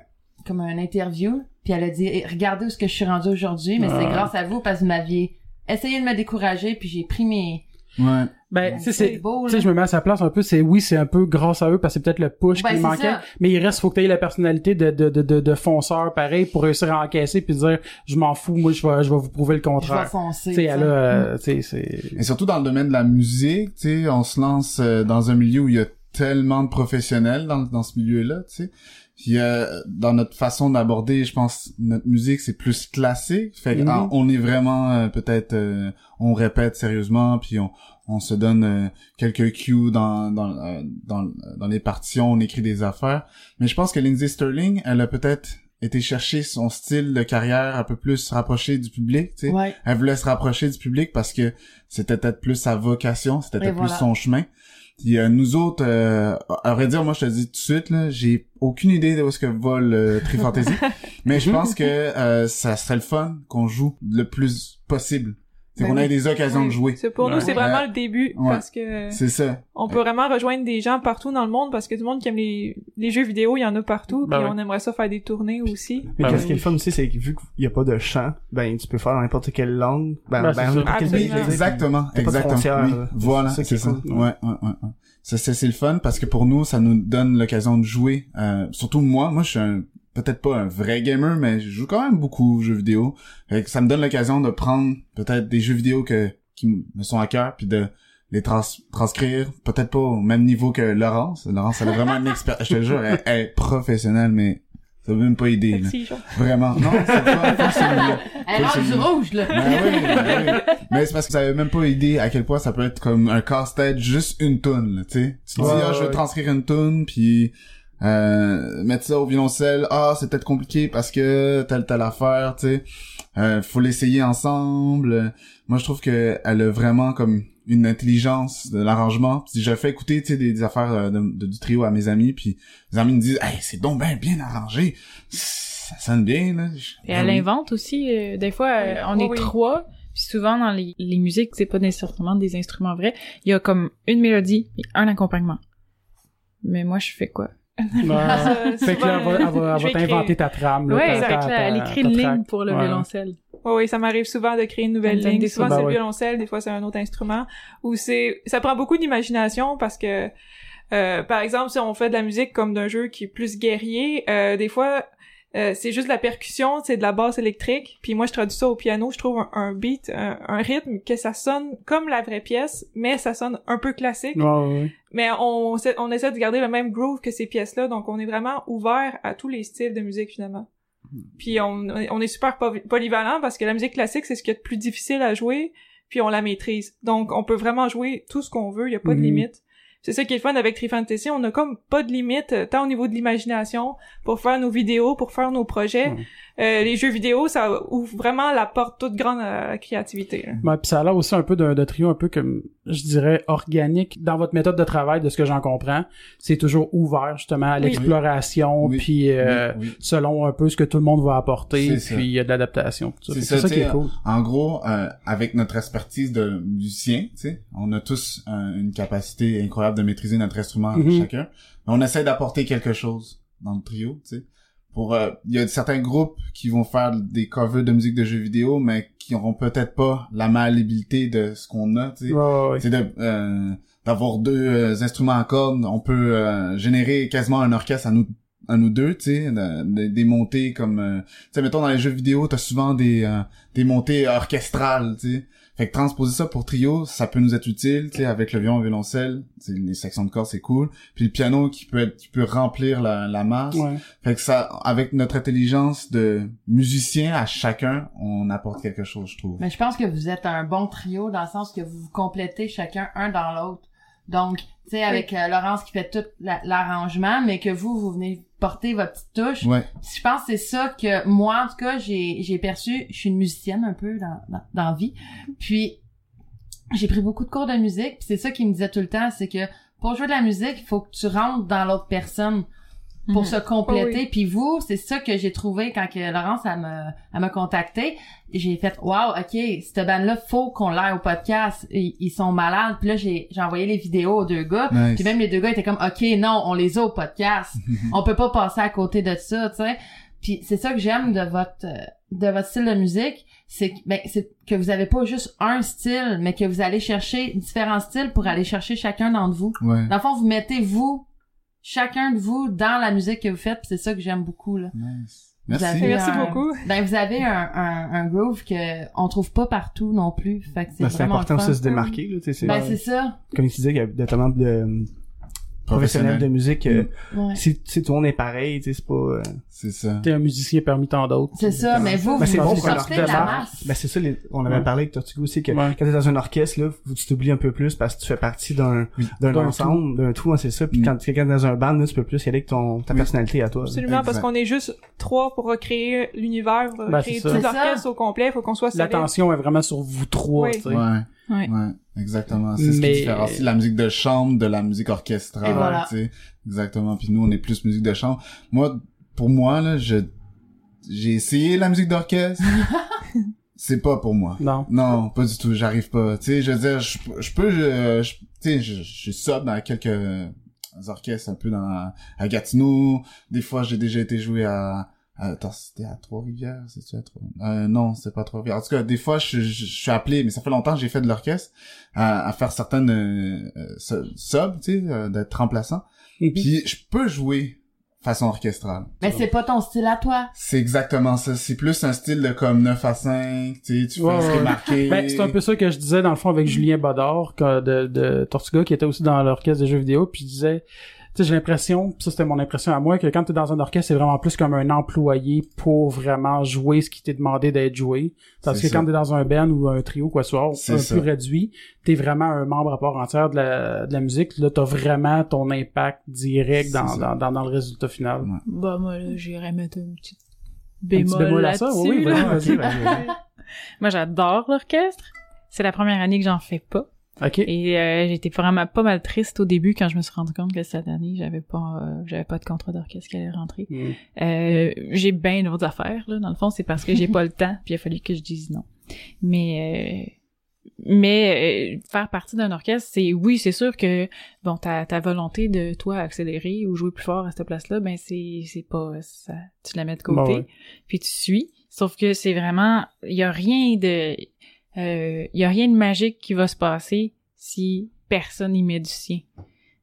C: comme un interview, puis elle a dit Eh, regardez où ce que je suis rendue aujourd'hui, mais c'est
A: Ah.
C: grâce à vous parce que vous m'aviez essayé de me décourager, puis j'ai pris mes
D: Ouais.
A: Ben, tu sais,
C: c'est
A: c'est...
C: beau
A: Tu sais,
C: là.
A: je me mets à sa place un peu, c'est oui, c'est un peu grâce à eux parce que c'est peut-être le push
C: Ben,
A: qui manquait,
C: ça.
A: mais il reste faut que tu aies la personnalité de de de de, de fonceur pareil pour réussir à encaisser puis dire je m'en fous, moi je vais je vais vous prouver le
C: Je vais
A: contraire.
C: foncer.
A: Tu sais, elle a, euh,
C: Mm.
A: tu sais, c'est
D: Et surtout dans le domaine de la musique, tu sais, on se lance euh, dans un milieu où il y a tellement de professionnels dans, dans ce milieu-là, tu sais. Puis euh, dans notre façon d'aborder, je pense, notre musique, c'est plus classique. Fait que,
A: Mhm.
D: ah, on est vraiment euh, peut-être, euh, on répète sérieusement, puis on, on se donne euh, quelques cues dans dans, euh, dans dans les partitions, on écrit des affaires. Mais je pense que Lindsay Sterling, elle a peut-être été chercher son style de carrière un peu plus rapproché du public, tu sais
C: Ouais.
D: elle voulait se rapprocher du public parce que c'était peut-être plus sa vocation, c'était peut-être
C: voilà.
D: plus son chemin. Puis euh, nous autres, euh, à vrai dire, moi je te dis tout de suite, là, j'ai aucune idée de où est-ce que va le Tri Fantasy, mais je pense que euh, ça serait le fun qu'on joue le plus possible C'est
B: Ben
D: qu'on
B: oui.
D: ait des occasions
B: Oui.
D: de jouer.
B: C'est pour nous, c'est vraiment
D: Ouais.
B: le début
D: Ouais.
B: parce que
D: C'est ça.
B: on peut vraiment rejoindre des gens partout dans le monde parce que tout le monde qui aime les, les jeux vidéo, il y en a partout.
A: Ben
B: puis on aimerait ça faire des tournées aussi.
E: Mais
A: Ben
E: qu'est-ce
A: oui.
E: qui est le fun aussi, c'est que vu qu'il y a pas de chant, ben tu peux faire dans n'importe quelle langue, ben,
A: Ben,
E: ben
D: Exactement,
E: T'as pas de
D: exactement. voilà,
E: C'est ça qui
D: c'est
E: est
D: ça.
E: cool.
D: Ouais, ouais, ouais. ouais. Ça, c'est, c'est le fun parce que pour nous, ça nous donne l'occasion de jouer. Euh, surtout moi, moi, je suis un, peut-être pas un vrai gamer, mais je joue quand même beaucoup aux jeux vidéo. Fait que ça me donne l'occasion de prendre peut-être des jeux vidéo que qui me sont à cœur, puis de les trans- transcrire, peut-être pas au même niveau que Laurence. Laurence, elle est vraiment une experte. Je te le jure, elle, elle est professionnelle, mais ça veut même pas aider. là. Vraiment. Non, c'est pas.
C: Elle a du rouge, là.
D: Ben oui, ben oui. Mais c'est parce que ça avait même pas idée à quel point ça peut être comme un casse-tête, juste une toune, là, tu sais. Tu dis,
E: Ouais,
D: ah, je vais
E: ouais.
D: transcrire une toune, puis euh, mettre ça au violoncelle, ah, c'est peut-être compliqué parce que telle, telle affaire, tu sais. Euh, faut l'essayer ensemble. Moi, je trouve que elle a vraiment comme une intelligence de l'arrangement. Puis je fais écouter, tu sais, des, des affaires euh, de, de- du trio à mes amis, puis mes amis me disent, hey, c'est donc bien, bien arrangé. Ça sonne bien, là.
F: Et elle
D: Ben oui.
F: invente aussi. euh, des fois, euh, on est
B: oui.
F: trois. Puis souvent dans les, les musiques, c'est pas nécessairement des instruments vrais. Il y a comme une mélodie et un accompagnement. Mais moi, je fais quoi?
B: Ça,
A: fait que là, elle va, elle va, t'inventer ta trame. Là,
F: Ouais,
A: ta-
F: Elle écrit une ligne pour le
A: Ouais.
F: violoncelle.
B: Oui, oui, ça m'arrive souvent de créer une nouvelle ligne.
F: des
B: Souvent,
A: idées.
B: c'est
A: Ben
B: le violoncelle, des fois, c'est un autre instrument. Ou c'est, ça prend beaucoup d'imagination parce que, euh, par exemple, si on fait de la musique comme d'un jeu qui est plus guerrier, euh, des fois, euh, c'est juste de la percussion, c'est de la basse électrique. Puis moi, je traduis ça au piano, je trouve un, un beat, un, un rythme que ça sonne comme la vraie pièce, mais ça sonne un peu classique. Mais on, essa- on essaie de garder le même groove que ces pièces-là, donc on est vraiment ouvert à tous les styles de musique finalement. Puis on, on est super poly- polyvalent parce que la musique classique, c'est ce qu'il y a de plus difficile à jouer, puis on la maîtrise. Donc on peut vraiment jouer tout ce qu'on veut, il y a pas de
A: Mhm.
B: limite. C'est ça qui est fun avec Tree Fantasy, on a comme pas de limite, euh, tant au niveau de l'imagination, pour faire nos vidéos, pour faire nos projets.
A: Ouais.
B: Euh, les jeux vidéo, ça ouvre vraiment la porte toute grande à la créativité. là.
A: Ouais, puis ça a l'air aussi un peu d'un trio un peu comme je dirais organique dans votre méthode de travail de ce que j'en comprends c'est toujours ouvert justement à l'exploration
D: Oui.
A: puis euh,
D: Oui, oui.
A: selon un peu ce que tout le monde va apporter puis il y a de l'adaptation.
D: C'est ça,
A: ça qui est cool
D: En gros, euh, avec notre expertise de musicien, tu sais, on a tous une capacité incroyable de maîtriser notre instrument
A: Mhm.
D: chacun. Mais on essaie d'apporter quelque chose dans le trio, tu sais. Pour, euh, il y a certains groupes qui vont faire des covers de musique de jeux vidéo, mais qui auront peut-être pas la malléabilité de ce qu'on a, tu sais. C'est de euh, d'avoir deux euh, instruments à cordes, on peut euh, générer quasiment un orchestre à nous à nous deux, tu sais, de- de- des montées comme euh, tu sais mettons dans les jeux vidéo, t'as souvent des euh, des montées orchestrales, tu sais. Fait que transposer ça pour trio, ça peut nous être utile, tu sais, avec le violon et le violoncelle, tu sais, les sections de cordes c'est cool, puis le piano qui peut être qui peut remplir la, la masse.
A: Ouais.
D: Fait que ça avec notre intelligence de musicien à chacun, on apporte quelque chose, je trouve.
C: Mais je pense que vous êtes un bon trio dans le sens que vous vous complétez chacun un dans l'autre. Donc, tu sais, avec euh, Laurence qui fait tout la- l'arrangement, mais que vous, vous venez porter votre petite touche.
D: Ouais.
C: Je pense que c'est ça que moi, en tout cas, j'ai j'ai perçu. Je suis une musicienne un peu dans, dans, dans la vie. Puis, j'ai pris beaucoup de cours de musique. Puis c'est ça qu'il me disait tout le temps, c'est que pour jouer de la musique, il faut que tu rentres dans l'autre personne pour
F: Mhm.
C: se compléter.
B: Oh oui.
C: Puis vous, c'est ça que j'ai trouvé quand que Laurence elle me, elle m'a contacté. J'ai fait wow, ok, cette bande là faut qu'on l'aille au podcast. Ils, ils sont malades. Puis là j'ai j'ai envoyé les vidéos aux deux gars.
D: Nice.
C: Puis même les deux gars étaient comme ok non, on les a au podcast. on peut pas passer à côté de ça, tu sais. Puis c'est ça que j'aime de votre de votre style de musique, c'est que ben, c'est que vous avez pas juste un style, mais que vous allez chercher différents styles pour aller chercher chacun d'entre vous.
D: Ouais.
C: Dans le fond, vous mettez vous chacun de vous dans la musique que vous faites, puis c'est ça que j'aime beaucoup là.
D: Nice.
C: Vous
D: Merci.
C: avez
B: Merci
C: un-
B: beaucoup.
C: Ben vous avez un, un, un groove que on trouve pas partout non plus, fait que c'est
E: Ben, important
C: fun.
E: de se démarquer, là, tu sais, c'est-
C: Ben c'est ça.
E: comme tu disais, il y a talents de professionnels de musique, euh,
C: Ouais.
E: si, si tout le monde est pareil, tu sais, c'est pas... euh,
D: C'est ça.
A: t'es un musicien parmi tant d'autres
C: C'est ça, mais vous,
E: Ben, c'est
C: vous
E: bon
C: vous sortez de la masse.
E: Ben c'est ça, les- on avait
A: Ouais.
E: parlé avec Tortuga aussi, que
A: Ouais.
E: quand t'es dans un orchestre, là, tu t'oublies un peu plus parce que tu fais partie d'un d'un ensemble, d'un tout, hein, c'est ça. Puis
D: Mm.
E: quand tu es dans un band, là, tu peux plus y aller avec ton, ta
D: Oui.
E: personnalité à toi. là.
B: Absolument, parce qu'on est juste trois pour recréer l'univers,
A: Ben,
B: recréer
A: c'est
B: tout l'orchestre au complet, faut qu'on soit
A: l'attention est vraiment sur vous trois
B: Oui.
A: tu sais.
D: Ouais.
F: Ouais.
D: Exactement. C'est ce
A: Mais-
D: qui différencie la musique de chambre de la musique orchestrale,
C: voilà.
D: tu sais. Exactement. Puis nous, on est plus musique de chambre. Moi, pour moi, là, je, j'ai essayé la musique d'orchestre. c'est pas pour moi.
A: Non.
D: Non, pas du tout, j'arrive pas. Tu sais, je veux dire, je, je peux, je, je- tu sais, je, je suis sub dans quelques orchestres un peu dans à Gatineau. Des fois, j'ai déjà été joué à, à attends, c'était à Trois-Rivières, c'est à Trois, euh, non, c'est pas à Trois-Rivières. En tout cas, des fois, je, je, je suis appelé, mais ça fait longtemps que j'ai fait de l'orchestre à, à faire certaines euh, euh, su- subs, tu sais, euh, d'être remplaçant.
A: Mhm.
D: Puis je peux jouer façon orchestrale.
C: Mais c'est pas ton style à toi.
D: C'est exactement ça. C'est plus un style de comme 9 à 5, tu sais, tu
A: Ouais,
D: fais remarquer.
A: Ben, c'est un peu ça que je disais dans le fond avec Julien Bodard que- de, de Tortuga qui était aussi dans l'orchestre de jeux vidéo puis je disais sais j'ai l'impression pis ça c'était mon impression à moi que quand t'es dans un orchestre c'est vraiment plus comme un employé pour vraiment jouer ce qui t'est demandé d'être joué parce que
D: ça.
A: quand t'es dans un band ou un trio quoi soit
D: C'est
A: un
D: ça.
A: peu réduit t'es vraiment un membre à part entière de la, de la musique là t'as vraiment ton impact direct dans, dans, dans, dans le résultat final
D: Ouais.
F: Bah, moi, là, j'irais mettre un petit
A: Un petit
F: bémol,
A: bémol à
F: là-dessus.
A: ça, oui,
E: Ok, vas-y, vas-y.
F: Moi, j'adore l'orchestre. C'est la première année que j'en fais pas.
A: Ok
F: Et euh, j'étais vraiment pas mal triste au début quand je me suis rendu compte que cette année, j'avais pas euh, j'avais pas de contrat d'orchestre qui allait rentrer.
A: Mm.
F: Euh, j'ai bien d'autres affaires là dans le fond, c'est parce que j'ai pas le temps, puis il a fallu que je dise non. Mais euh, mais euh, faire partie d'un orchestre, c'est oui, c'est sûr que bon ta ta volonté de toi accélérer ou jouer plus fort à cette place-là, ben c'est c'est pas ça tu la mets de côté
A: Bon, ouais.
F: puis tu suis. Sauf que c'est vraiment, il y a rien de, euh, il y a rien de magique qui va se passer si personne y met du sien.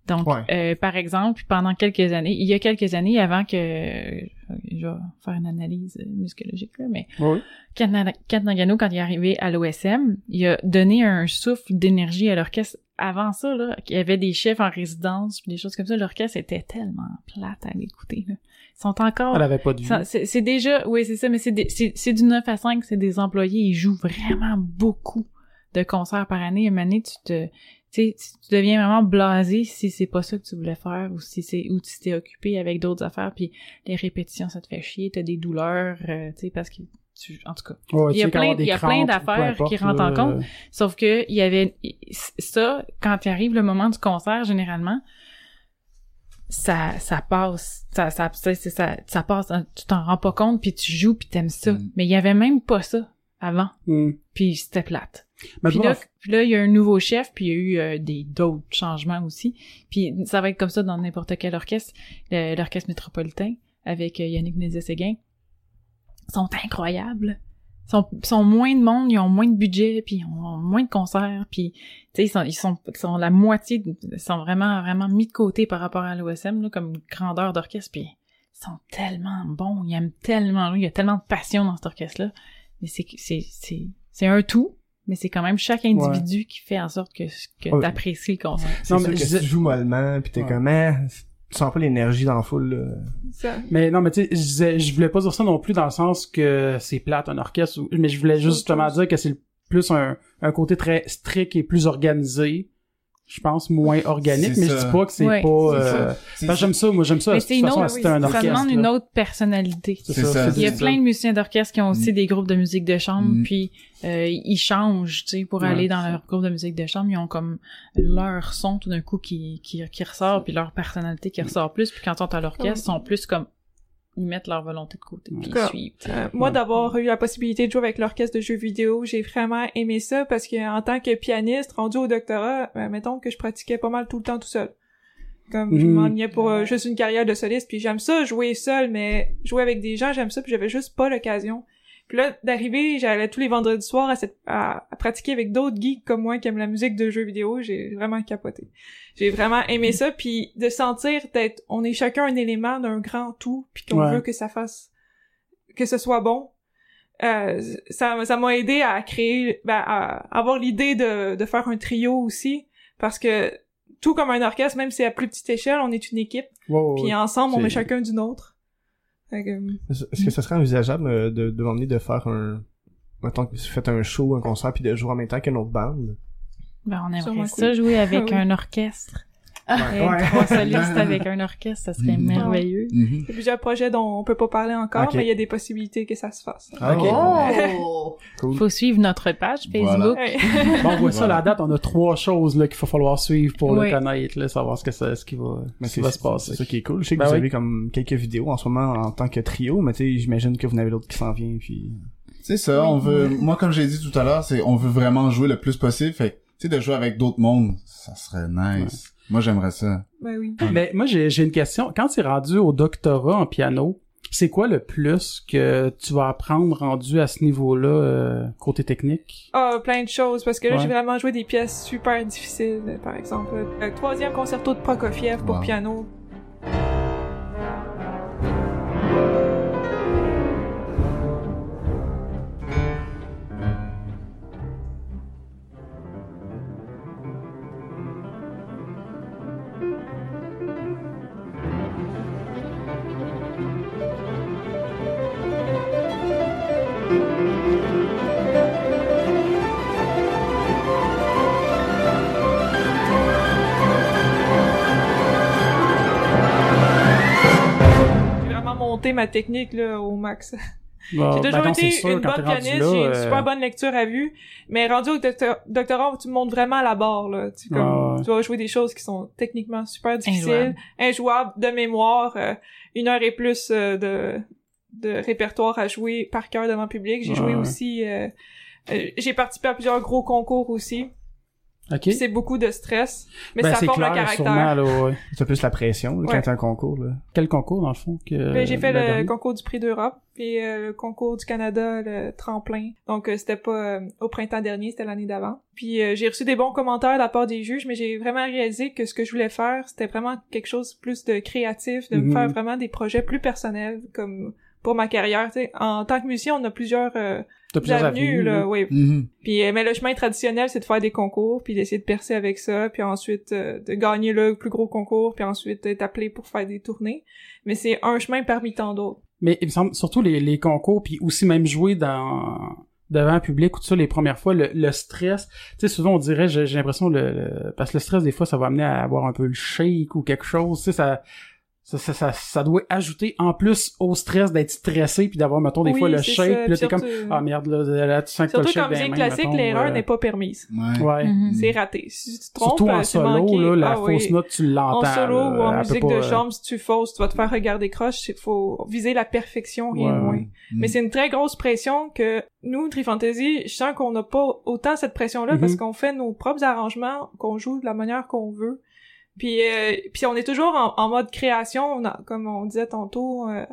F: Donc,
E: Ouais.
F: euh, par exemple, pendant quelques années, il y a quelques années avant que, euh, je vais faire une analyse euh, muscologique là, mais
A: Oui.
F: Kat Nagano, quand il est arrivé à l'OSM, il a donné un souffle d'énergie à l'orchestre. Avant ça, là, il y avait des chefs en résidence, puis des choses comme ça. L'orchestre était tellement plate à l'écouter. Sont encore...
A: elle avait pas de vie
F: C'est déjà, oui, c'est ça, mais c'est des- c'est c'est du 9 à 5, c'est des employés, ils jouent vraiment beaucoup de concerts par année. Une année, tu te, tu sais, tu deviens vraiment blasé si c'est pas ça que tu voulais faire ou si c'est ou tu t'es occupé avec d'autres affaires puis les répétitions ça te fait chier, t'as des douleurs, euh, tu sais parce que tu, en tout cas.
A: Ouais,
F: Il y a plein- il y a plein d'affaires qui rentrent en compte. Sauf que il y avait ça quand il arrive le moment du concert généralement ça ça passe ça ça ça, ça, ça passe hein, tu t'en rends pas compte puis tu joues puis t'aimes ça.
D: Mm.
F: mais il y avait même pas ça avant.
A: Hmm.
F: puis c'était plate.
A: Mais
F: puis là, puis là il y a un nouveau chef puis il y a eu euh, des d'autres changements aussi. Puis ça va être comme ça dans n'importe quel orchestre l'orchestre métropolitain avec euh, Yannick Nézet-Séguin sont incroyables sont, sont moins de monde, ils ont moins de budget, puis ils ont moins de concerts, puis tu sais ils sont ils sont ils sont la moitié de- ils sont vraiment vraiment mis de côté par rapport à l'OSM là comme grandeur d'orchestre puis ils sont tellement bons, ils aiment tellement il y a tellement de passion dans cet orchestre là. Mais c'est c'est c'est c'est un tout, mais c'est quand même chaque individu qui fait en sorte que que
E: Ouais.
F: t'apprécies le concert.
E: C'est
A: Non,
E: sûr
A: mais
E: que
A: je
E: si tu joues mollement, pis t'es
A: Ouais.
E: comme, tu sens pas l'énergie dans la foule, là.
A: Mais non, mais tu sais, je voulais pas dire ça non plus dans le sens que c'est plate un orchestre, mais je voulais juste justement dire que c'est plus un, un côté très strict et plus organisé. Je pense moins organique, mais je dis pas que c'est
F: Ouais.
A: pas. Euh, parce que j'aime ça, moi j'aime ça.
F: Mais c'est une
A: façon,
F: autre-
A: un orchestre.
F: ça demande une autre personnalité.
A: C'est
D: C'est
A: ça.
F: Il y a
A: ça.
F: plein de musiciens d'orchestre qui ont aussi
D: Mm.
F: des groupes de musique de chambre,
D: Mm.
F: puis euh, ils changent, tu sais, pour
A: Ouais,
F: aller dans leur groupe de musique de chambre, ils ont comme leur son tout d'un coup qui, qui, qui ressort, puis leur personnalité qui ressort plus, puis quand ils sont à l'orchestre, ils sont plus comme ils mettent leur volonté de côté, puis ils suivent.
B: Euh, moi,
A: Ouais.
B: d'avoir eu la possibilité de jouer avec l'orchestre de jeux vidéo, j'ai vraiment aimé ça parce que en tant que pianiste, rendu au doctorat, euh, mettons que je pratiquais pas mal tout le temps tout seul. Comme je
A: Mhm.
B: m'ennuyais pour euh, juste une carrière de soliste, puis j'aime ça jouer seul, mais jouer avec des gens, j'aime ça, puis j'avais juste pas l'occasion. Puis là, d'arriver, j'allais tous les vendredis soirs à, cette, à, à pratiquer avec d'autres geeks comme moi qui aiment la musique de jeux vidéo, j'ai vraiment capoté. J'ai vraiment aimé ça, puis de sentir d'être, on est chacun un élément d'un grand tout, puis qu'on
A: Ouais.
B: veut que ça fasse, que ce soit bon. Euh, ça ça m'a aidé à créer, ben, à avoir l'idée de, de faire un trio aussi, parce que tout comme un orchestre, même si à plus petite échelle, on est une équipe,
A: ouais,
B: puis ensemble, on met chacun d'une autre. Fait que,
E: Est-ce que ça serait envisageable euh, de demander de faire un... Mettons que vous faites un show, un concert, puis de jouer en même temps qu'une autre bande?
F: Ben, on aimerait ça jouer avec
B: Oui.
F: un orchestre.
E: Ouais.
F: Être trois solistes avec un orchestre, ça serait
D: Mhm.
F: merveilleux.
D: Mhm.
B: il y a plusieurs projets dont on peut pas parler encore, mais il y a des possibilités que ça se fasse.
E: Ah, ok.
C: Oh!
E: Cool.
F: Faut suivre notre page Facebook.
B: Ouais.
A: Bon, on voit ça,
D: Voilà.
A: la date, on a trois choses là qu'il va falloir suivre pour
F: Oui.
A: le connaître, là, savoir ce que ça, ce qui va,
E: Mais
A: ce qui va se passer.
E: C'est ça qui est cool. Je sais que
A: Ben
E: vous
A: oui.
E: avez comme quelques vidéos en ce moment en tant que trio, mais tu sais, j'imagine que vous en avez d'autres qui s'en viennent, puis...
D: C'est ça, on veut, moi, comme j'ai dit tout à l'heure, c'est, on veut vraiment jouer le plus possible. Fait, tu sais, de jouer avec d'autres mondes, ça serait nice. Moi, j'aimerais ça.
B: Ben oui.
A: Mais moi, j'ai j'ai une question. Quand tu es rendu au doctorat en piano, c'est quoi le plus que tu vas apprendre rendu à ce niveau-là, euh, côté technique?
B: Ah, plein de choses, parce que là,
A: Ouais.
B: j'ai vraiment joué des pièces super difficiles, par exemple. Le troisième concerto de Prokofiev pour
D: Wow.
B: piano. Ma technique, là, au max. J'ai
A: ben
B: toujours
A: non,
B: été
A: sûr,
B: une bonne pianiste,
A: là,
B: j'ai une
A: euh,
B: super bonne lecture à vue, mais rendu au docteur- doctorat, tu montes vraiment à la barre, là. Tu, comme,
A: ouais.
B: tu vas jouer des choses qui sont techniquement super difficiles,
F: Injouables.
B: injouables, de mémoire, euh, une heure et plus euh, de, de répertoire à jouer par cœur devant le public. J'ai joué
A: ouais.
B: aussi... euh, euh, j'ai participé à plusieurs gros concours aussi.
A: Ok.
B: Puis C'est beaucoup de stress, mais
A: Ben,
B: ça forme
A: clair,
B: le caractère.
A: sûrement, là, ouais.
E: C'est plus la pression, là,
B: Ouais.
E: quand t'as un concours, là.
A: Quel concours, dans le fond, que...
B: Ben, j'ai fait le
A: dernière?
B: concours du prix d'Europe, puis euh, le concours du Canada, le tremplin. Donc euh, c'était pas euh, au printemps dernier, c'était l'année d'avant. Puis euh, j'ai reçu des bons commentaires de la part des juges, mais j'ai vraiment réalisé que ce que je voulais faire, c'était vraiment quelque chose de plus de créatif, de
A: Mhm.
B: me faire vraiment des projets plus personnels, comme pour ma carrière. Tu sais, en tant que musicien, on a plusieurs euh,
A: plusieurs
B: avenues,
A: avenues,
B: là, oui.
D: Mhm.
B: Puis euh, mais le chemin traditionnel, c'est de faire des concours, puis d'essayer de percer avec ça, puis ensuite euh, de gagner le plus gros concours, puis ensuite d'être appelé pour faire des tournées. Mais c'est un chemin parmi tant d'autres.
A: Mais il me semble, surtout les, les concours, puis aussi même jouer dans devant un public ou tout ça les premières fois, le, le stress, tu sais, souvent on dirait, j'ai j'ai l'impression, le, le- parce que le stress, des fois, ça va amener à avoir un peu le shake ou quelque chose, tu sais, ça... Ça, ça, ça, ça doit ajouter en plus au stress d'être stressé puis d'avoir mettons des
B: Oui,
A: fois le
B: c'est
A: shake
B: ça,
A: puis là t'es comme
B: surtout-
A: ah merde là, là tu sens que
B: Surtout
A: shake
B: comme musique classique, l'erreur
A: euh,
B: n'est pas permise.
D: Ouais.
A: ouais
B: Mm. C'est raté. Si tu te trompes,
A: surtout en solo
B: manqué.
A: là la
B: Ah
A: fausse
B: oui.
A: note tu l'entends
B: En solo
A: là,
B: ou en musique
A: pas,
B: de
A: euh,
B: chambre, si tu fausses, tu vas te faire regarder croche. Il faut viser la perfection, rien de
A: Ouais,
B: moins.
A: ouais.
B: Mais c'est une très grosse pression que nous, Trifantasy, je sens qu'on n'a pas autant cette pression-là
A: Mhm.
B: parce qu'on fait nos propres arrangements, qu'on joue de la manière qu'on veut. Puis, euh, puis on est toujours en, en mode création, on a- comme on disait tantôt. euh,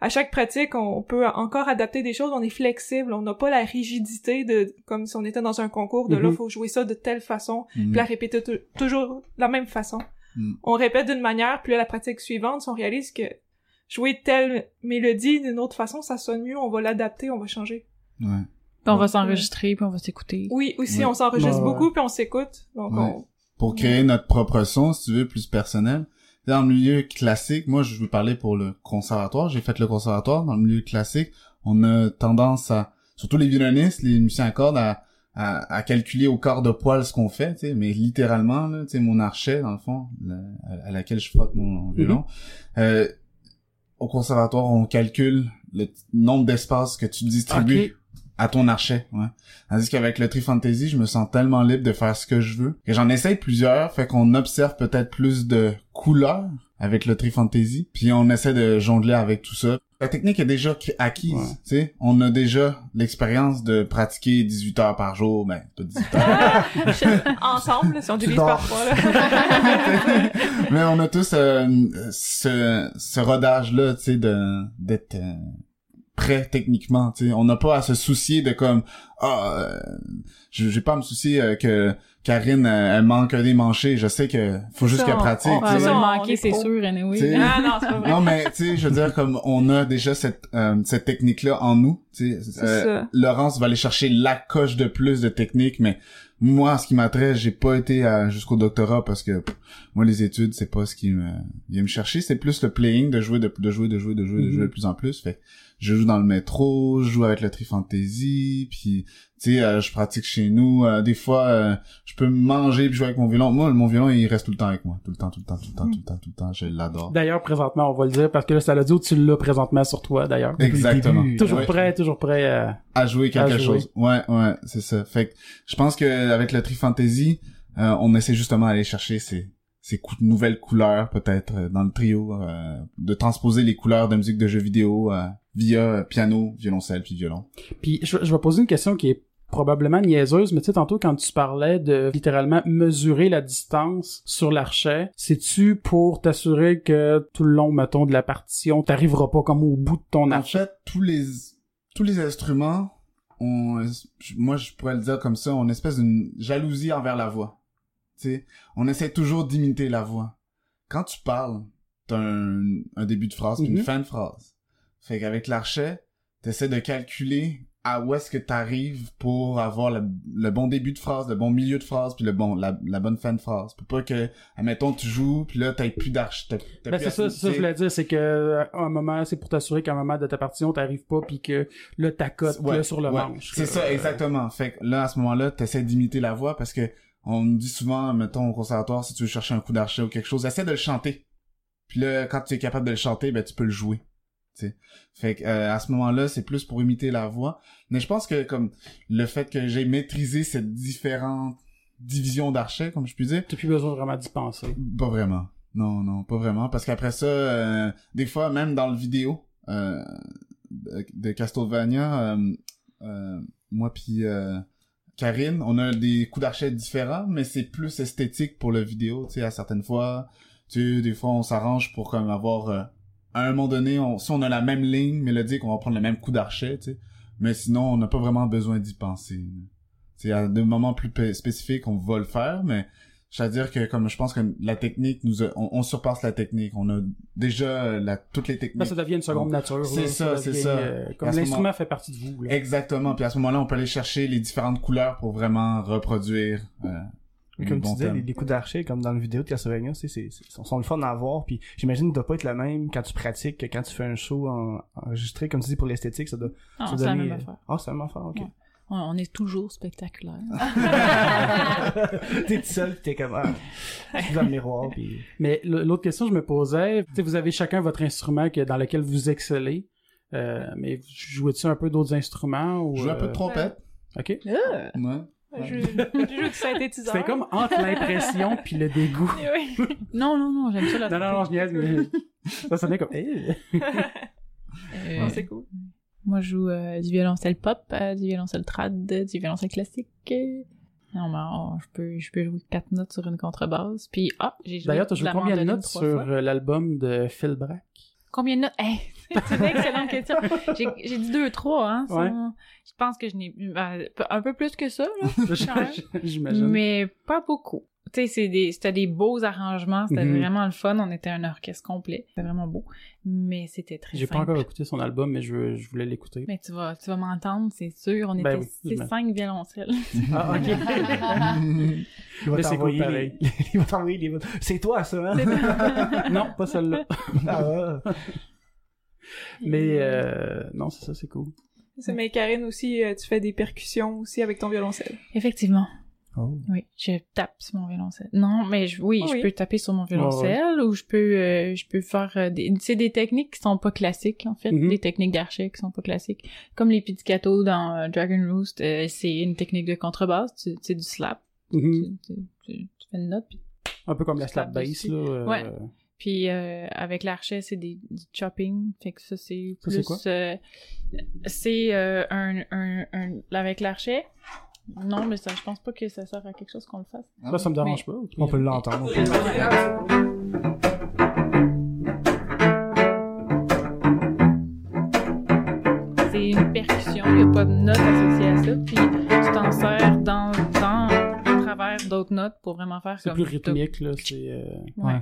B: à chaque pratique, on peut encore adapter des choses, on est flexible, on n'a pas la rigidité de comme si on était dans un concours de là
A: Mhm.
B: faut jouer ça de telle façon,
D: Mhm.
B: puis la répéter tou- toujours de la même façon.
D: Mhm.
B: On répète d'une manière, puis là, la pratique suivante, si on réalise que jouer telle mélodie d'une autre façon, ça sonne mieux, on va l'adapter, on va changer.
D: Ouais.
F: Puis on va s'enregistrer, puis on va s'écouter.
B: Oui, aussi,
D: Ouais.
B: on s'enregistre
A: Ouais,
B: beaucoup, puis on s'écoute. Donc,
D: Ouais.
B: on...
D: Pour créer notre propre son, si tu veux, plus personnel. Dans le milieu classique, moi, je veux parler pour le conservatoire. J'ai fait le conservatoire. Dans le milieu classique, on a tendance à, surtout les violonistes, les musiciens à cordes, à, à, à calculer au quart de poil ce qu'on fait, tu sais, mais littéralement, là, tu sais, mon archet, dans le fond, la- à, à laquelle je frotte mon violon, euh, au conservatoire, on calcule le nombre d'espaces que tu distribues. À ton archet, ouais. Tandis qu'avec le Tri Fantasy, je me sens tellement libre de faire ce que je veux. Et j'en essaye plusieurs, fait qu'on observe peut-être plus de couleurs avec le Tri Fantasy, puis on essaie de jongler avec tout ça. La technique est déjà qui- acquise,
A: Ouais.
D: tu sais. On a déjà l'expérience de pratiquer 18 heures par jour, ben, pas 18 heures.
B: ensemble, si on divise par trois, là.
D: Mais on a tous euh, ce, ce rodage-là, tu sais, de d'être euh, prêt techniquement, tu sais. On n'a pas à se soucier de comme ah, euh, je- j'ai pas à me soucier euh, que Karine euh, elle manque des manchés. Je sais que faut juste qu'elle pratique.
B: on-
F: va manquer,
B: est
F: c'est sûr, anyway.
D: T'sais,
B: Ah non, c'est pas vrai.
D: Non mais tu sais, je veux dire comme on a déjà cette euh, cette technique là en nous. Tu sais,
B: C'est
D: euh,
B: ça.
D: Laurence va aller chercher la coche de plus de technique, mais moi, ce qui m'attrait, j'ai pas été à- jusqu'au doctorat parce que pff, moi, les études, c'est pas ce qui me vient me chercher. C'est plus le playing, de jouer, de, de jouer, de jouer, de jouer, de jouer de plus en plus. Fait je joue dans le métro, je joue avec le Tri Fantasy, puis tu sais, euh, je pratique chez nous. euh, des fois, euh, je peux manger puis jouer avec mon violon. Moi, mon violon, il reste tout le temps avec moi, tout le temps, tout le temps, tout le temps, tout le temps, tout le temps. Je l'adore.
A: D'ailleurs, présentement, on va le dire, parce que là, ça l'a dit où tu l'as présentement sur toi, d'ailleurs.
D: Exactement.
E: début.
A: Toujours
D: Ouais.
A: prêt, toujours prêt euh,
D: à jouer quelque
A: À jouer.
D: chose. Ouais, ouais, c'est ça. Fait que je pense que avec le Tri Fantasy, euh, on essaie justement d'aller chercher ces ces cou- nouvelles couleurs peut-être euh, dans le trio, euh, de transposer les couleurs de musique de jeux vidéo euh, via euh, piano, violoncelle puis violon.
A: Puis je, je vais poser une question qui est probablement niaiseuse, mais tu sais, tantôt quand tu parlais de littéralement mesurer la distance sur l'archet, c'est-tu pour t'assurer que tout le long, mettons, de la partition, t'arriveras pas comme au bout de ton
D: En
A: archet?
D: fait, tous les tous les instruments ont, moi je pourrais le dire comme ça, ont une espèce d'une jalousie envers la voix. On essaie toujours d'imiter la voix. Quand tu parles, t'as un, un début de phrase puis
A: Mhm.
D: une fin de phrase. Fait qu'avec l'archet, t'essaies de calculer à où est-ce que t'arrives pour avoir le, le bon début de phrase, le bon milieu de phrase, puis le bon la, la bonne fin de phrase. Pour pas que, admettons, tu joues, puis là, t'as plus d'arche. t'as- t'as
A: Ben c'est ça, ça que je voulais dire, c'est que euh, à un moment, c'est pour t'assurer qu'à un moment de ta partition, t'arrives pas puis que là t'accotes
D: Ouais,
A: là, sur le
D: ouais.
A: manche.
D: C'est ça, exactement. Fait que là, à ce moment-là, t'essaies d'imiter la voix parce que on me dit souvent, mettons, au conservatoire, si tu veux chercher un coup d'archet ou quelque chose, essaie de le chanter. Puis là, quand tu es capable de le chanter, ben, tu peux le jouer. Tu sais. Fait que, euh, à ce moment-là, c'est plus pour imiter la voix. Mais je pense que, comme, le fait que j'ai maîtrisé ces différentes divisions d'archets, comme je puis dire,
A: T'as plus besoin vraiment d'y penser.
D: pas vraiment. Non, non, pas vraiment. Parce qu'après ça, euh, des fois, même dans le vidéo euh, de, de Castlevania, euh, euh, moi puis euh, Karine, on a des coups d'archet différents, mais c'est plus esthétique pour le vidéo. Tu sais, à certaines fois, tu sais, des fois, on s'arrange pour comme avoir... euh, à un moment donné, on, si on a la même ligne mélodique, on va prendre le même coup d'archet, tu sais. Mais sinon, on n'a pas vraiment besoin d'y penser. C'est à des moments plus spécifiques, on va le faire, mais c'est-à-dire que comme je pense que la technique nous a- on, on surpasse la technique. On a déjà euh, la, toutes les
A: Ben,
D: techniques.
A: ça devient une seconde nature.
D: C'est
A: là.
D: ça, c'est
A: devient,
D: ça.
A: euh, comme l'instrument
D: moment-
A: fait partie de vous. Là.
D: Exactement. Puis à ce moment-là, on peut aller chercher les différentes couleurs pour vraiment reproduire. Euh, le
E: Comme
D: bon
E: tu disais, les, les coups d'archet, comme dans le vidéo de Castlevania, tu sais, c'est, c'est, sont, sont le fun à voir, puis j'imagine que doit pas être le même quand tu pratiques que quand tu fais un show en, enregistré, comme tu dis, pour l'esthétique, ça doit,
F: Ah,
E: ça
F: c'est la même affaire.
E: Ah, c'est la même affaire, ok.
F: Ouais. On, on est toujours spectaculaire.
E: t'es tout seul, pis t'es comme, ah, dans le miroir, puis...
A: Mais l'autre question que je me posais, tu sais, vous avez chacun votre instrument que, dans lequel vous excellez. Euh, mais jouez-tu un peu d'autres instruments ou
D: Je joue un peu de
A: euh,
D: trompette.
A: Ok.
B: Ah!
D: Ouais.
B: Je, je joue du synthétiseur.
A: C'était comme entre l'impression puis le dégoût.
B: Oui.
F: non, non, non, j'aime ça la
A: Non, non, non, je niaise, mais ça sonnait comme. Eh.
F: Euh,
B: Non, c'est cool.
F: Moi, je joue euh, du violoncelle pop, euh, du violoncelle trad, du violoncelle classique. Non, mais oh, je peux, je peux jouer quatre notes sur une contrebasse. Puis, ah, j'ai joué
A: D'ailleurs, t'as joué combien de notes sur euh, l'album de Phil Brack?
F: Combien de notes? Hey, c'est une excellente question. J'ai, dit deux, trois, hein.
A: Ouais.
F: Je pense que je n'ai, un peu plus que ça, là.
A: J'imagine.
F: Mais pas beaucoup. Tu sais, c'est des, c'était des beaux arrangements, c'était
A: Mhm.
F: vraiment le fun, on était un orchestre complet, c'était vraiment beau, mais c'était très
A: J'ai pas encore écouté son album, mais je, voulais l'écouter.
F: Mais tu vas, tu vas m'entendre, c'est sûr, on
A: Ben
F: était
A: oui,
F: cinq violoncelles.
A: Ah, ok.
E: Il va t'envoyer les, il va t'envoyer les... C'est toi, ça, hein?
A: non, pas celle-là.
E: Ah, ouais.
A: Mais euh, non, c'est ça, c'est cool.
B: C'est mais Karine aussi, euh, tu fais des percussions aussi avec ton violoncelle.
F: Effectivement.
E: Oh.
F: Oui, je tape sur mon violoncelle. Non, mais je, oui,
B: Oh
F: je
B: oui.
F: peux taper sur mon violoncelle ou je peux, euh, je peux faire euh, des, c'est des techniques qui sont pas classiques en fait,
A: Mhm.
F: des techniques d'archet qui sont pas classiques. Comme les pizzicato dans euh, Dragon Roost, euh, c'est une technique de contrebasse, c'est du slap,
A: Mhm.
F: tu, tu- tu- tu fais une note puis
A: Un peu comme la
F: Slap
A: slap bass, là. euh,
F: Ouais. Puis euh, avec l'archet, c'est des du chopping, fait que ça c'est
A: Ça,
F: plus
A: c'est quoi?
F: c'est un, un, un avec l'archet. Non, mais ça je pense pas que ça sert à quelque chose qu'on le fasse.
D: Ah
A: Là, ça me dérange
F: Mais-
A: pas.
E: On peut l'entendre.
F: C'est une percussion, il n'y a pas de notes associées à ça, puis tu t'en sers dans dans à travers d'autres notes pour vraiment faire
A: C'est
F: comme
A: plus rythmique, là. C'est. euh,
F: Ouais.
E: Ouais.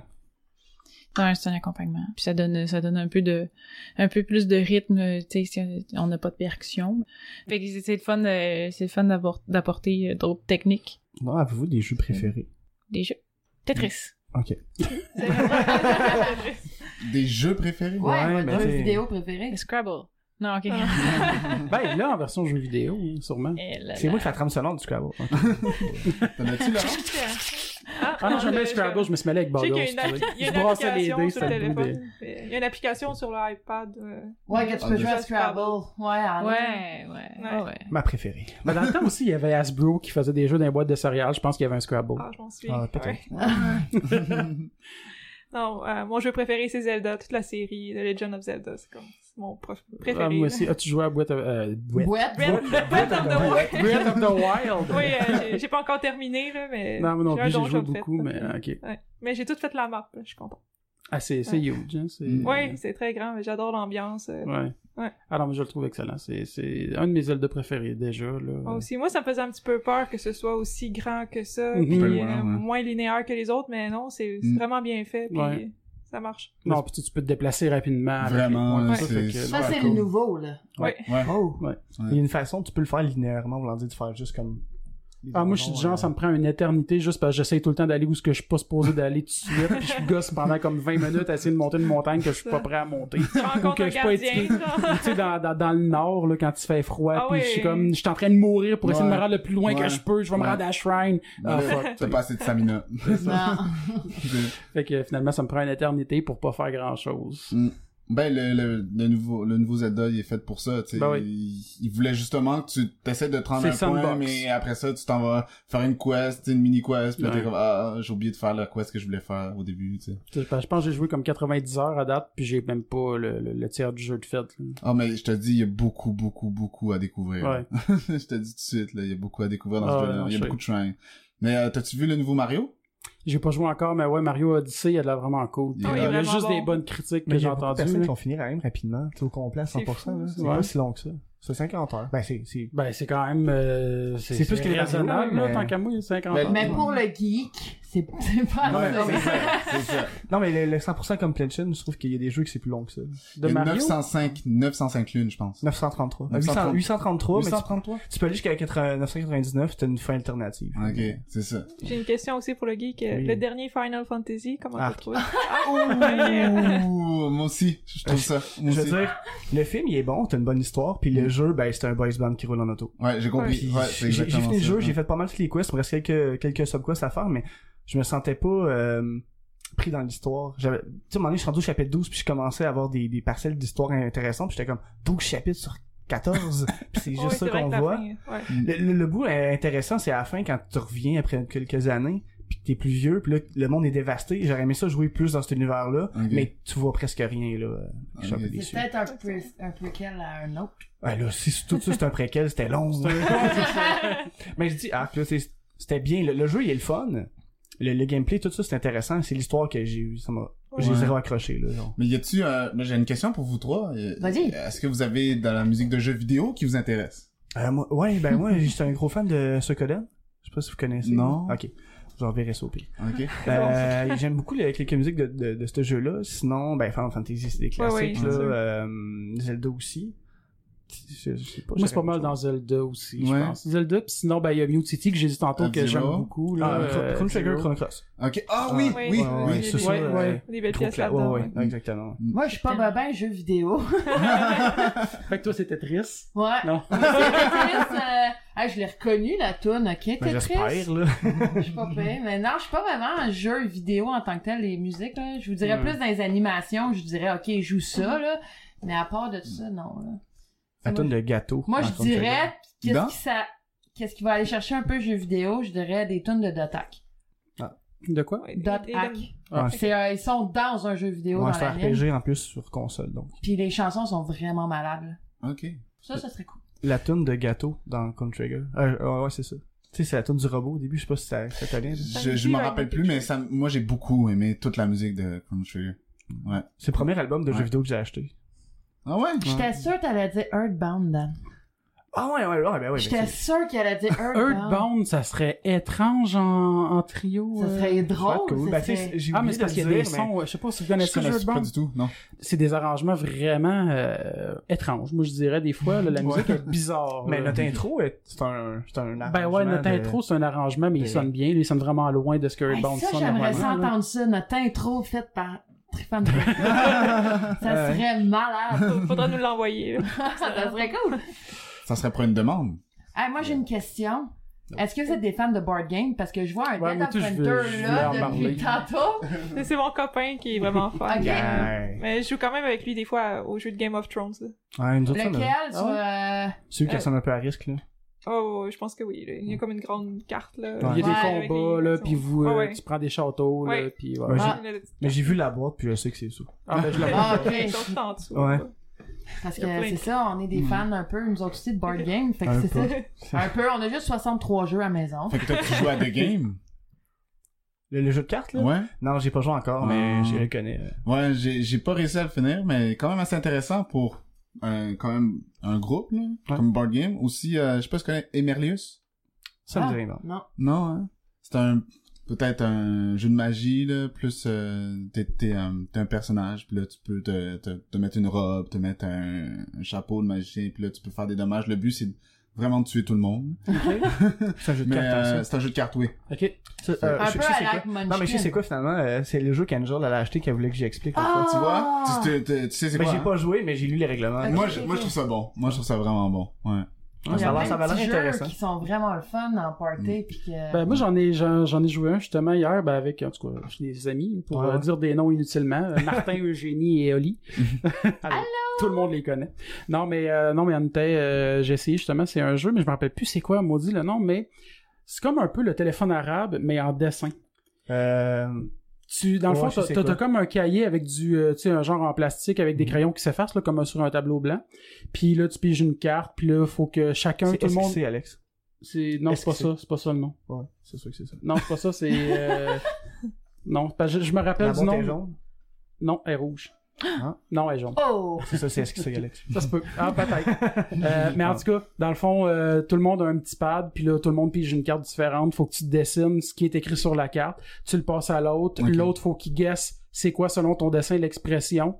F: Ouais, c'est un accompagnement. Puis ça donne, ça donne un peu de, un peu plus de rythme, tu sais, si on n'a pas de percussion. Fait que c'est le fun, c'est le fun d'appor- d'apporter euh, d'autres techniques.
E: Non, avez-vous des jeux préférés?
F: Des jeux. Tetris.
E: Ok.
D: Des jeux préférés?
C: Ouais,
E: Ouais, mais t'sais-
C: vidéo préféré.
F: Scrabble. Non, ok.
A: Ben, là, en version jeu vidéo, sûrement.
F: Eh là
E: C'est
F: là.
E: moi qui fais la trame sonore du Scrabble.
D: T'en as-tu, Laurent?
B: Ah,
A: Ah non, j'aimais le Scrabble, je me suis mêlé avec
B: a
A: Je
B: une
A: brassais les
B: application
A: dés,
B: sur le
A: bout
B: téléphone. Il y a une application sur l'iPad. euh,
C: Ouais, que tu
D: Ah,
C: peux
D: de
C: jouer à Scrabble. Ouais.
F: Ouais, ouais.
E: Ma préférée.
A: Mais dans le temps aussi, il y avait Hasbro qui faisait des jeux dans les boîtes de céréales. Je pense qu'il y avait un Scrabble.
B: Ah, je m'en souviens.
E: Ah, peut-être.
B: Non, euh, mon jeu préféré, c'est Zelda. Toute la série, The Legend of Zelda. C'est comme mon prof- préféré.
A: Ah, moi aussi. As-tu joué à Boîte... Euh, Boîte...
C: Breath.
B: Breath, Breath of the Wild.
A: Breath of the Wild.
B: Oui, euh, j'ai- pas encore terminé, là, mais...
A: Non, moi non plus, j'ai joué
B: fait,
A: beaucoup, mais euh, ok.
B: Ouais. Mais j'ai tout fait la map, je suis content.
A: Ah, c'est c'est huge, hein. C'est...
D: Mm.
B: Oui, c'est très grand, mais j'adore l'ambiance. euh.
A: Ouais.
B: Ouais.
A: Ah non, mais je le trouve excellent. C'est, c'est un de mes Zelda préférés, déjà, là.
B: Moi aussi, moi, ça me faisait un petit peu peur que ce soit aussi grand que ça,
A: Mhm.
B: puis euh,
D: ouais.
B: moins linéaire que les autres, mais non, c'est c'est
D: Mm.
B: vraiment bien fait, puis
A: Ouais.
B: Ça marche.
A: Non, puis tu, tu peux te déplacer rapidement. avec
D: Vraiment, c'est-
C: Ça, c'est
A: cool.
C: le nouveau, là.
B: Ouais.
D: Ouais.
E: Oh!
A: Ouais.
E: Il y a une façon, tu peux le faire linéairement, voulant dire de faire juste comme...
A: Ah, moi, je suis du genre,
E: euh,
A: ça me prend une éternité juste parce que j'essaye tout le temps d'aller où ce que je suis pas supposé d'aller tout de suite, puis je gosse pendant comme 20 minutes à essayer de monter une montagne que je suis pas prêt à monter.
B: Tu rencontres
A: que je suis pas tu sais, dans, dans, dans le nord, là, quand il fait froid,
B: Ah
A: puis
B: oui.
A: je suis comme, je suis en train de mourir pour essayer de me rendre le plus loin que je peux, je vais me rendre à Shrine. Ah, fuck.
D: T'as pas assez de stamina.
C: Non.
A: Fait que finalement, ça me prend une éternité pour pas faire grand chose.
D: Mm. Ben, le, le, le nouveau, le nouveau Zelda, il est fait pour ça, tu sais.
A: Ben oui.
D: il, il voulait justement que tu t'essaies de te rendre un point, mais après ça, tu t'en vas faire une quest, une mini quest, puis
A: Ouais.
D: t'es comme, ah, j'ai oublié de faire la quest que je voulais faire au début, tu sais.
A: Je pense que j'ai joué comme 90 heures à date, puis j'ai même pas le, le, le tiers du jeu de fait. là.
D: Ah, mais je te dis, il y a beaucoup, beaucoup, beaucoup à découvrir.
A: Ouais.
D: je te dis tout de suite, là, il y a beaucoup à découvrir dans
A: Ah
D: ce
A: ouais,
D: jeu-là. Il y a beaucoup de shrines. Mais, euh, t'as-tu vu le nouveau Mario?
A: J'ai pas joué encore, mais ouais, Mario Odyssey, il a l'air vraiment cool.
D: Il
A: y a juste
B: bon.
A: des bonnes critiques
E: Mais
A: que
E: il y
A: j'ai
E: de
A: entendues.
E: personnes qui vont finir quand même rapidement, tu sais, au complet à
B: C'est
E: 100%,
B: fou,
E: là. C'est
A: ouais.
E: pas si long que ça. C'est 50 heures. Ben, c'est, c'est,
A: Ben, c'est quand même... euh, c'est
E: C'est plus que
A: raisonnable, là, tant qu'à moi, il y a 50
D: Mais-
A: heures.
C: Mais pour le geek, c'est pas
D: Ouais,
C: ça.
D: c'est ça, c'est ça.
E: Non, mais le, le 100% completion, je trouve qu'il y a des jeux que c'est plus long que ça.
A: de
D: Il y a
A: Mario?
D: 905, 905 lunes, je pense.
E: 933.
D: 933.
E: 833, mais tu,
D: 833?
E: tu peux aller jusqu'à 80 999, c'était une fin alternative.
D: Ok, c'est ça.
B: J'ai une question aussi pour le geek.
E: Oui.
B: Le dernier Final Fantasy, comment
E: Ah.
B: tu trouves? Ah,
D: Ouh, moi aussi, je trouve ça. Moi
E: Je
D: aussi.
E: veux dire, le film, il est bon, t'as une bonne histoire, puis le jeu, ben, c'est un boys band qui roule en auto.
D: Ouais, j'ai compris. Ouais,
E: j'ai fini le jeu, j'ai fait pas mal toutes les quests, il me reste quelques, quelques subquests à faire, mais je me sentais pas euh, pris dans l'histoire. J'avais, tu sais, à un moment donné, je suis rendu au chapitre 12, puis je commençais à avoir des, des parcelles d'histoire intéressantes, puis j'étais comme 12 chapitres sur 14, puis c'est juste
B: Ouais,
E: ça qu'on voit.
B: fin, ouais.
E: Le, le, le bout est intéressant, c'est à la fin, quand tu reviens après quelques années, puis que t'es plus vieux, puis là, le monde est dévasté. J'aurais aimé ça jouer plus dans cet univers-là,
D: Ok.
E: mais tu vois presque rien, là. Je suis un peu
D: Ok.
C: C'est peut-être un, pre un prequel à un autre.
E: Ouais, là, si tout ça c'est un préquel, c'était long. Mais je dis, ah, là, c'est- c'était bien. Le, le jeu, il est le fun. Le, le gameplay, tout ça, c'est intéressant. C'est l'histoire que j'ai eu. Ça m'a, j'ai
D: Ouais.
E: zéro accroché, là. genre.
D: Mais y a-tu, euh, mais j'ai une question pour vous trois. Euh,
C: Vas-y.
D: Est-ce que vous avez dans la musique de jeux vidéo qui vous intéresse?
E: Euh, moi, ouais, ben, moi, j'étais un gros fan de Suikoden. Je sais pas si vous connaissez.
D: Non.
E: Ok. J'enverrai ça au pire.
D: Ok.
E: Euh, j'aime beaucoup les, quelques musiques de, de, de ce jeu-là. Sinon, ben, Final Fantasy, c'est des classiques,
B: ouais,
E: là. Euh, Zelda aussi. Je, je sais pas.
A: Moi, c'est pas mal dans. Zelda aussi,
D: Ouais.
A: je pense. Zelda, pis sinon, ben, il y a Mute City que j'ai dit tantôt que j'aime beaucoup, là.
E: Ah,
A: euh,
E: Chrono Trigger,
A: F-Zero.
E: Chrono Cross.
D: Ok. Ah oui,
B: Ouais,
D: oui,
B: ouais,
D: oui.
B: ouais,
E: c'est
B: ouais,
E: ça,
A: ouais, ouais.
B: Des belles
E: trop
B: pièces
E: clair.
B: là-dedans.
E: Ouais,
B: ouais.
E: ouais, exactement.
C: Moi, je suis pas
B: Tellement.
C: ben jeux vidéo.
A: Fait que toi, c'est Tetris.
C: Ouais.
A: Non.
C: Euh, ah, je l'ai reconnu, la toune, ok,
E: Ben,
C: Tetris?
E: j'espère, là.
C: Je suis pas payé. Mais non, je suis pas vraiment un jeu vidéo en tant que tel, les musiques, là. Je vous dirais plus dans les animations, je dirais, ok, joue ça, là. Mais à part de ça, non, là.
E: La tonne de gâteau.
C: Moi, je dirais, qu'est-ce qui ça, qu'est-ce qui va aller chercher un peu jeu vidéo, je dirais des tunes de Dotac.
A: De quoi?
B: Ouais, des-
C: Dot hack.
A: Ah.
C: C'est, euh, ils sont dans un jeu vidéo
E: Ouais,
C: dans
E: c'est
C: la ligne.
E: RPG en plus sur console, donc.
C: Puis les chansons sont vraiment malades.
D: Ok.
C: Ça, ça serait cool.
E: La tune de gâteau dans Chrono Trigger. Euh, euh, ouais, c'est ça. Tu sais, c'est la tune du robot au début, je sais pas si ça, ça t'allait.
D: Je, je m'en rappelle plus, mais ça, moi j'ai beaucoup aimé toute la musique de Chrono Trigger. Ouais.
E: C'est le premier album de
D: Ouais.
E: jeu vidéo que j'ai acheté.
D: Ah ouais?
C: J'étais sûre que t'allais dire Earthbound, Dan.
E: Ah ouais, ouais, ouais, ben ouais.
C: J'étais
E: ben c'est-
C: sûre qu'elle allait dire Earthbound.
A: Earthbound, ça serait étrange en, en trio.
C: Ça
A: euh.
C: serait drôle.
E: cool.
C: ça
E: Ben, tu sais,
C: serait-
E: j'ai
A: Ah, mais
E: oublié
A: c'est parce
E: de
A: qu'il
E: le
A: y a des
E: mais-
A: sons, je sais pas si vous
D: Je
A: connaissez
D: connais pas
A: Earthbound.
D: du tout, non.
A: C'est des arrangements vraiment euh, étranges. Moi, je dirais des fois, là, la musique est bizarre.
E: Mais notre intro, est- c'est un, c'est un
A: Ben ouais,
E: arrangement
A: notre
E: de-
A: intro, c'est un arrangement, mais il sonne bien. Il sonne vraiment loin de ce que
C: Hey,
A: Earthbound
C: ça,
A: sonne
C: j'aimerais ça entendre ça. Notre intro faite par Tryphon ça serait malade.
B: Faudra nous l'envoyer.
C: ça serait cool.
D: Ça serait pour une demande.
C: Hey, moi, j'ai une question. Est-ce que vous êtes des fans de board game? Parce que je vois un
A: Ouais,
C: Dead
A: je
C: là depuis tantôt.
B: C'est mon copain qui est vraiment fan. Mais je joue quand même avec lui des fois au jeu de Game of Thrones. là.
E: Ouais, ça,
C: Lequel?
E: là.
C: sur, euh,
E: Celui qui ressemble un peu à risque, là.
B: Oh, je pense que oui. là. Il y a comme une grande carte là.
A: Il y a
C: Ouais,
A: des combats, là, puis vous, euh,
B: Ah ouais.
A: tu prends des châteaux, là,
B: Ouais.
A: puis.
C: Ah.
E: Mais j'ai vu la boîte, puis je sais que c'est ça.
A: Ah, ben, je l'avais
C: Ah,
A: pas.
C: ok.
B: Ils sont tout en dessous.
E: Ouais.
C: Parce que c'est ça, on est des fans un peu, nous autres aussi, de board game. Fait que
E: Un
C: c'est
E: peu.
C: ça. Un peu, on a juste 63 jeux à la maison.
D: Fait que toi, tu joues à The Game?
E: Le, le jeu de cartes, là?
D: Ouais.
E: Non, j'ai pas joué encore, mais je le connais. euh.
D: Ouais, j'ai, j'ai pas réussi à le finir, mais quand même assez intéressant pour un, quand même un groupe, là,
E: Ouais.
D: comme Board Game. Aussi, euh, je sais pas si tu connais Emerlius?
E: Ça me
C: Ah,
E: dit rien, non.
C: Non.
D: Non, hein? C'est un, peut-être un jeu de magie, là, plus, euh, t'es, t'es, un- t'es un personnage, puis là, tu peux te, te, te mettre une robe, te mettre un, un chapeau de magicien, puis là, tu peux faire des dommages. Le but, c'est vraiment de tuer tout le monde.
E: C'est un jeu de
D: Mais,
E: cartes, hein,
D: euh, c'est un jeu de cartes, oui.
A: Ok.
E: Euh,
C: Un
E: je-
C: peu
E: je sais
C: à
E: c'est
C: la
E: quoi.
C: Munchkin.
E: Non, mais je sais c'est quoi, finalement. euh, c'est le jeu qu'Angel, elle a acheté qu'elle voulait que j'explique.
C: Ah!
D: Tu vois? Tu, tu, tu- tu sais c'est
E: Mais
D: quoi?
E: j'ai
D: hein?
E: pas joué, mais j'ai lu les règlements.
D: Moi, je, moi, je trouve ça bon. Moi, je trouve ça vraiment bon. Ouais.
C: Il y a
E: ça va,
C: plein
E: ça va
C: de
E: l'air intéressant.
C: qui sont vraiment le fun en party puis que...
A: Ben, moi, j'en ai, j'en, j'en ai joué un, justement, hier, ben, avec, en tout cas, des amis, pour
E: Ouais.
A: euh, dire des noms inutilement. Euh, Martin, Eugénie et Oli. Allô? Tout le monde les connaît. Non, mais, euh, non, mais en était, euh, j'ai essayé, justement, c'est un jeu, mais je me rappelle plus c'est quoi, maudit, le nom, mais c'est comme un peu le téléphone arabe, mais en dessin.
E: Euh,
A: Tu, dans le fond, t'as, t'as- comme un cahier avec du, euh, tu sais, un genre en plastique avec des
E: Mhm.
A: crayons qui s'effacent, là, comme sur un tableau blanc. Puis là, tu piges une carte, puis là, faut que chacun,
E: c'est
A: tout le monde...
E: c'est Alex?
A: C'est, non, c'est pas ça, c'est pas ça le nom.
E: Ouais, c'est sûr que c'est ça.
A: Non, c'est pas ça, c'est... euh, non, parce que je, je me rappelle
E: La
A: du nom.
E: jaune?
A: Non, elle est rouge.
E: Ah.
A: Non, elle est jaune.
C: Oh!
E: C'est ça, c'est que c'est Alex.
A: Ça se peut. Ah, peut-être. Euh, mais en tout cas, dans le fond, euh, tout le monde a un petit pad, puis là, tout le monde pige une carte différente. Faut que tu dessines ce qui est écrit sur la carte. Tu le passes à l'autre. L'autre, faut qu'il guesse c'est quoi, selon ton dessin, l'expression.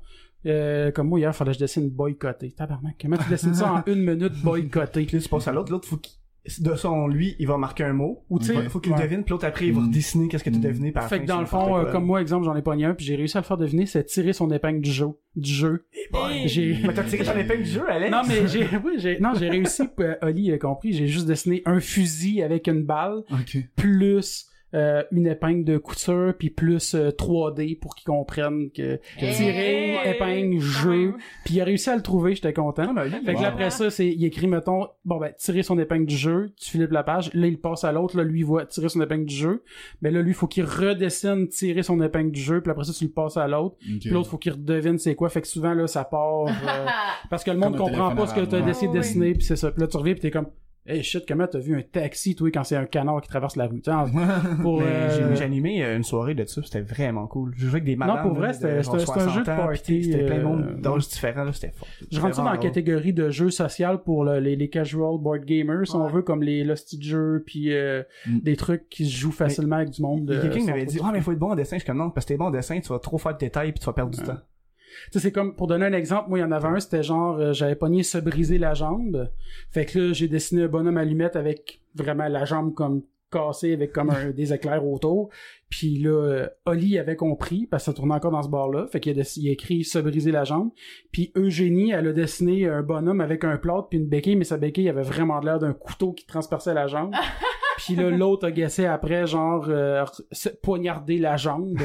A: Euh, comme moi, hier, fallait que je dessine boycotter. Tabarnak, comment tu dessines ça en une minute, boycotter?
E: Puis là, tu passes à l'autre, l'autre, faut qu'il, de son, lui, il va marquer un mot.
A: Ou tu sais,
E: Il faut qu'il
A: ouais.
E: devine, puis l'autre après, il va
D: Mm.
E: dessiner qu'est-ce que tu as
D: Mm.
E: deviné par
A: Fait que dans le fond, euh, comme moi, exemple, j'en ai pogné un, puis j'ai réussi à le faire deviner, c'est tirer son épingle du jeu. Du jeu.
B: Hey!
A: J'ai...
E: Mais t'as tiré ton épingle du jeu, Alex?
A: Non, mais j'ai, oui, j'ai, non, j'ai réussi, euh, Oli a compris, j'ai juste dessiné un fusil avec une balle,
D: Ok.
A: plus euh, une épingle de couture, puis plus euh, 3D pour qu'ils comprennent que tirer,
B: Hey!
A: épingle,
B: Quand
A: jeu. Puis il a réussi à le trouver, j'étais content. Fait que là, après ça, c'est, il écrit, mettons, bon ben, tirer son épingle du jeu, tu flippes la page, là, il passe à l'autre, là, lui, il voit tirer son épingle du jeu, mais là, lui, faut qu'il redessine tirer son épingle du jeu, puis après ça, tu le passes à l'autre, puis l'autre, faut qu'il redevine c'est quoi, fait que souvent, là, ça part, euh, parce que le monde
D: Comme
A: comprend pas ce que t'as
D: arabe,
A: décidé de
B: ouais.
A: dessiner, puis c'est ça. Puis là, tu reviens, pis t'es comme, hey shit, comment t'as vu un taxi, toi, quand c'est un canard qui traverse la rue? En- pour,
E: Mais
A: euh,
E: j'ai- animé euh, une soirée de ça, c'était vraiment cool. Je jouais avec des madames.
A: pour vrai, c'était- un
E: 60
A: jeu de party,
E: C'était plein de
A: euh,
E: monde d'âges différents, là, c'était fort.
A: Je rentre ça dans la catégorie de jeux social pour le- les, les casual board gamers, si on veut, comme les Lusty jeux, puis euh,
D: Mm.
A: des trucs qui se jouent facilement avec du monde. Euh,
E: quelqu'un m'avait dit, ah, mais faut être bon en dessin. Je suis comme, non, parce que t'es bon en dessin, tu vas trop faire de détails puis tu vas perdre du temps.
A: C'est comme, pour donner un exemple, moi, il y en avait un, c'était genre, euh, j'avais pogné se briser la jambe. Fait que là, j'ai dessiné un bonhomme allumette avec vraiment la jambe comme cassée, avec comme un, des éclairs autour. Puis là, euh, Oli avait compris, parce que ça tournait encore dans ce bar-là. Fait qu'il a, a écrit se briser la jambe. Puis Eugénie, elle a dessiné un bonhomme avec un plâtre puis une béquille, mais sa béquille avait vraiment l'air d'un couteau qui transperçait la jambe. Puis là, l'autre a guessé après, genre, euh, se- poignarder la jambe.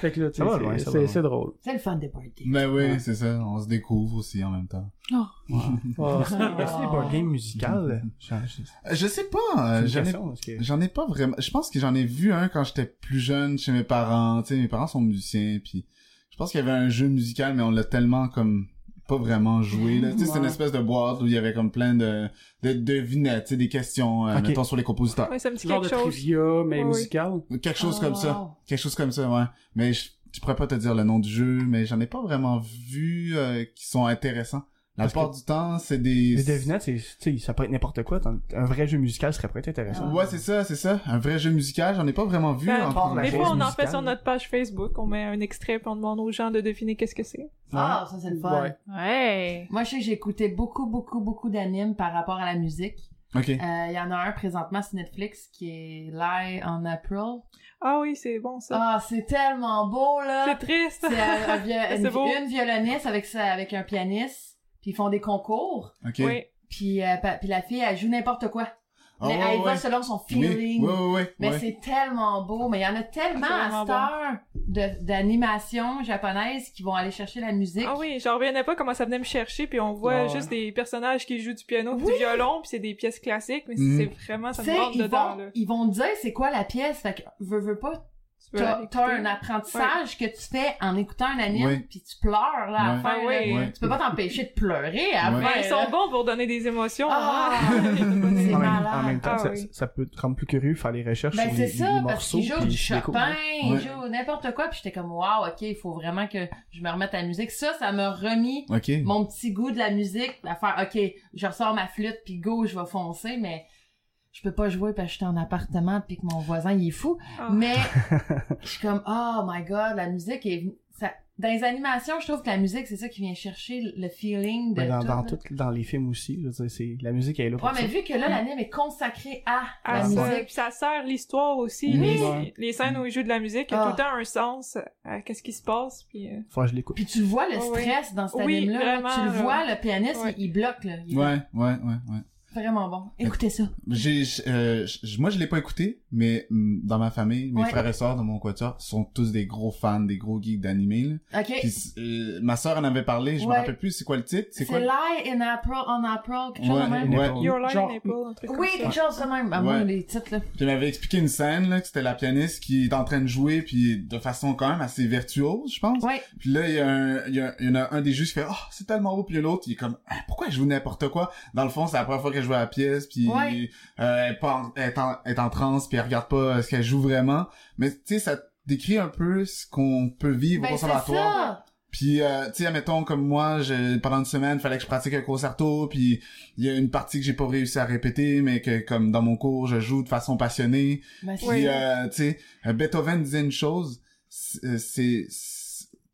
A: fait que là, tu sais,
E: Ça va
A: c'est- drôle.
C: C'est le fun des board games.
D: Mais oui,
A: Ouais.
D: c'est ça. On se découvre aussi en même temps.
E: Y a-t-il des board games musicales?
D: Je sais pas. euh, J'en ai,
E: que-
D: ai pas vraiment. Je pense que j'en ai vu un quand j'étais plus jeune chez mes parents. Tu sais, mes parents sont musiciens, puis je pense qu'il y avait un jeu musical, mais on l'a tellement comme pas vraiment joué. Là. Tu sais, c'est une espèce de boîte où il y avait comme plein de, de devinettes, tu sais, des questions, euh,
E: Ok.
D: mettons sur les compositeurs.
B: Ouais, ça me dit
A: genre
B: quelque
A: de
B: chose.
A: trivia, mais musical.
D: Quelque chose
C: Oh,
D: comme ça.
C: wow.
D: Quelque chose comme ça, ouais. Mais je, je pourrais pas te dire le nom du jeu, mais j'en ai pas vraiment vu euh, qui sont intéressants. La plupart du temps, c'est des...
E: Les devinettes, c'est, tu sais, ça peut être n'importe quoi. Un vrai jeu musical serait peut-être intéressant.
D: Ouais, c'est ça, c'est ça. Un vrai jeu musical, j'en ai pas vraiment vu.
B: Ben,
D: en
B: Des fois, on en
E: musicale.
B: fait sur notre page Facebook, on met un extrait puis on demande aux gens de deviner qu'est-ce que c'est.
C: Ah, ça c'est le fun.
A: Ouais.
F: Ouais.
C: Moi, je sais que j'ai écouté beaucoup, beaucoup, beaucoup d'animes par rapport à la musique.
D: Ok.
C: Euh, Il y en a un présentement sur Netflix qui est Lie on April.
B: Ah oui, c'est bon ça.
C: Ah, c'est tellement beau, là!
B: c'est triste.
C: C'est euh, une, une violoniste avec ça, avec un pianiste, puis ils font des concours,
D: Ok.
B: Oui.
C: puis, euh, pa- puis la fille, elle joue n'importe quoi.
D: Ah,
C: mais
D: ouais,
C: elle va
D: ouais.
C: selon son
D: Oui,
C: feeling.
D: ouais, ouais, ouais.
C: Mais c'est tellement beau, mais il y en a tellement à heure de d'animation japonaise qui vont aller chercher la musique.
B: Ah oui, j'en revenais pas comment ça venait me chercher, puis on voit
E: Ouais.
B: juste des personnages qui jouent du piano, du violon, puis c'est des pièces classiques, mais
D: Mhm.
B: c'est vraiment, ça me
C: ils
B: dedans,
C: vont,
B: là.
C: ils vont te dire c'est quoi la pièce, fait que veux, veux pas,
B: Tu
C: t'as un apprentissage que tu fais en écoutant un anime,
D: Ouais.
C: puis tu pleures là à la
D: Ouais.
C: fin. Là.
B: ouais.
D: Ouais.
C: Tu peux pas t'empêcher de pleurer.
B: Ben, ils sont bons pour donner des émotions.
C: Ah!
B: hein.
C: C'est
E: en, même,
C: malade.
E: en même temps,
B: Ah
E: ça,
B: oui.
E: ça peut te rendre plus curieux, faire les recherches
C: Ben
E: sur
C: c'est
E: les,
C: ça,
E: les
C: parce
E: morceaux.
C: qu'il joue
E: puis
C: du. Chopin, il
D: Ouais.
C: joue n'importe quoi, puis j'étais comme wow, ok, il faut vraiment que je me remette à la musique. Ça, ça m'a remis mon petit goût de la musique, à faire ok, je ressors ma flûte, puis go, je vais foncer, mais je peux pas jouer parce que je suis en appartement puis que mon voisin il est fou.
B: Ah.
C: Mais je suis comme oh my god, la musique est ça dans les animations, je trouve que la musique c'est ça qui vient chercher le feeling de
E: dans,
C: tout,
E: dans, tout- dans les films aussi, je veux dire, c'est, la musique elle est là pour
C: Ouais, mais
E: ça.
C: vu que là l'anime est consacré à
B: Ah,
C: la
B: ça,
C: musique.
B: puis ça sert l'histoire aussi.
D: Oui.
B: Les, les scènes où ils jouent de la musique, il y a
C: Ah.
B: tout le temps un sens à qu'est-ce qui se passe. Puis, euh,
E: Faut que je l'écoute.
C: Puis tu vois le
B: Oh, oui.
C: stress dans cet
B: Oui,
C: anime-là. là.
B: vraiment,
C: tu le vois, le pianiste,
B: Ouais.
C: il, il bloque, là. Il
D: Ouais, ouais, ouais, ouais.
C: Vraiment bon. Écoutez ça.
D: J'ai, euh, moi, je l'ai pas écouté, mais mm, dans ma famille, mes
C: Ouais.
D: frères et sœurs de mon quatuor sont tous des gros fans, des gros geeks d'animé. là.
C: OK.
D: Puis euh, ma sœur en avait parlé, je me
C: Ouais.
D: rappelle plus c'est quoi le titre, c'est
C: C'est
D: quoi.
C: Lie in April, on April, quelque chose
D: Ouais,
C: de même.
D: ouais.
E: April.
B: Your Line
A: Genre-
B: n'est pas un truc
C: Oui, quelque chose de même. À moi,
D: Ouais.
C: les titres, là.
D: Puis elle m'avait expliqué une scène là, que c'était la pianiste qui est en train de jouer puis de façon quand même assez virtuose, je pense.
C: Ouais.
D: Puis là, il y, a un, il, y a, il y en a un des juges qui fait « Oh, c'est tellement beau ». Puis l'autre, il est comme Ah, Pourquoi je joue n'importe quoi? » Dans le fond, c'est la première fois qu'elle joue à la pièce, puis
C: Ouais.
D: euh, elle, est en, elle, est en, elle est en transe, puis elle regarde pas euh, ce qu'elle joue vraiment. Mais tu sais, ça décrit un peu ce qu'on peut vivre au
C: Ben, c'est
D: conservatoire. Puis, euh, tu sais, admettons, comme moi, je, pendant une semaine, fallait que je pratique un concerto, puis il y a une partie que j'ai pas réussi à répéter, mais que, comme dans mon cours, je joue de façon passionnée.
C: Ben,
D: Puis, euh, tu sais, Beethoven disait une chose, c'est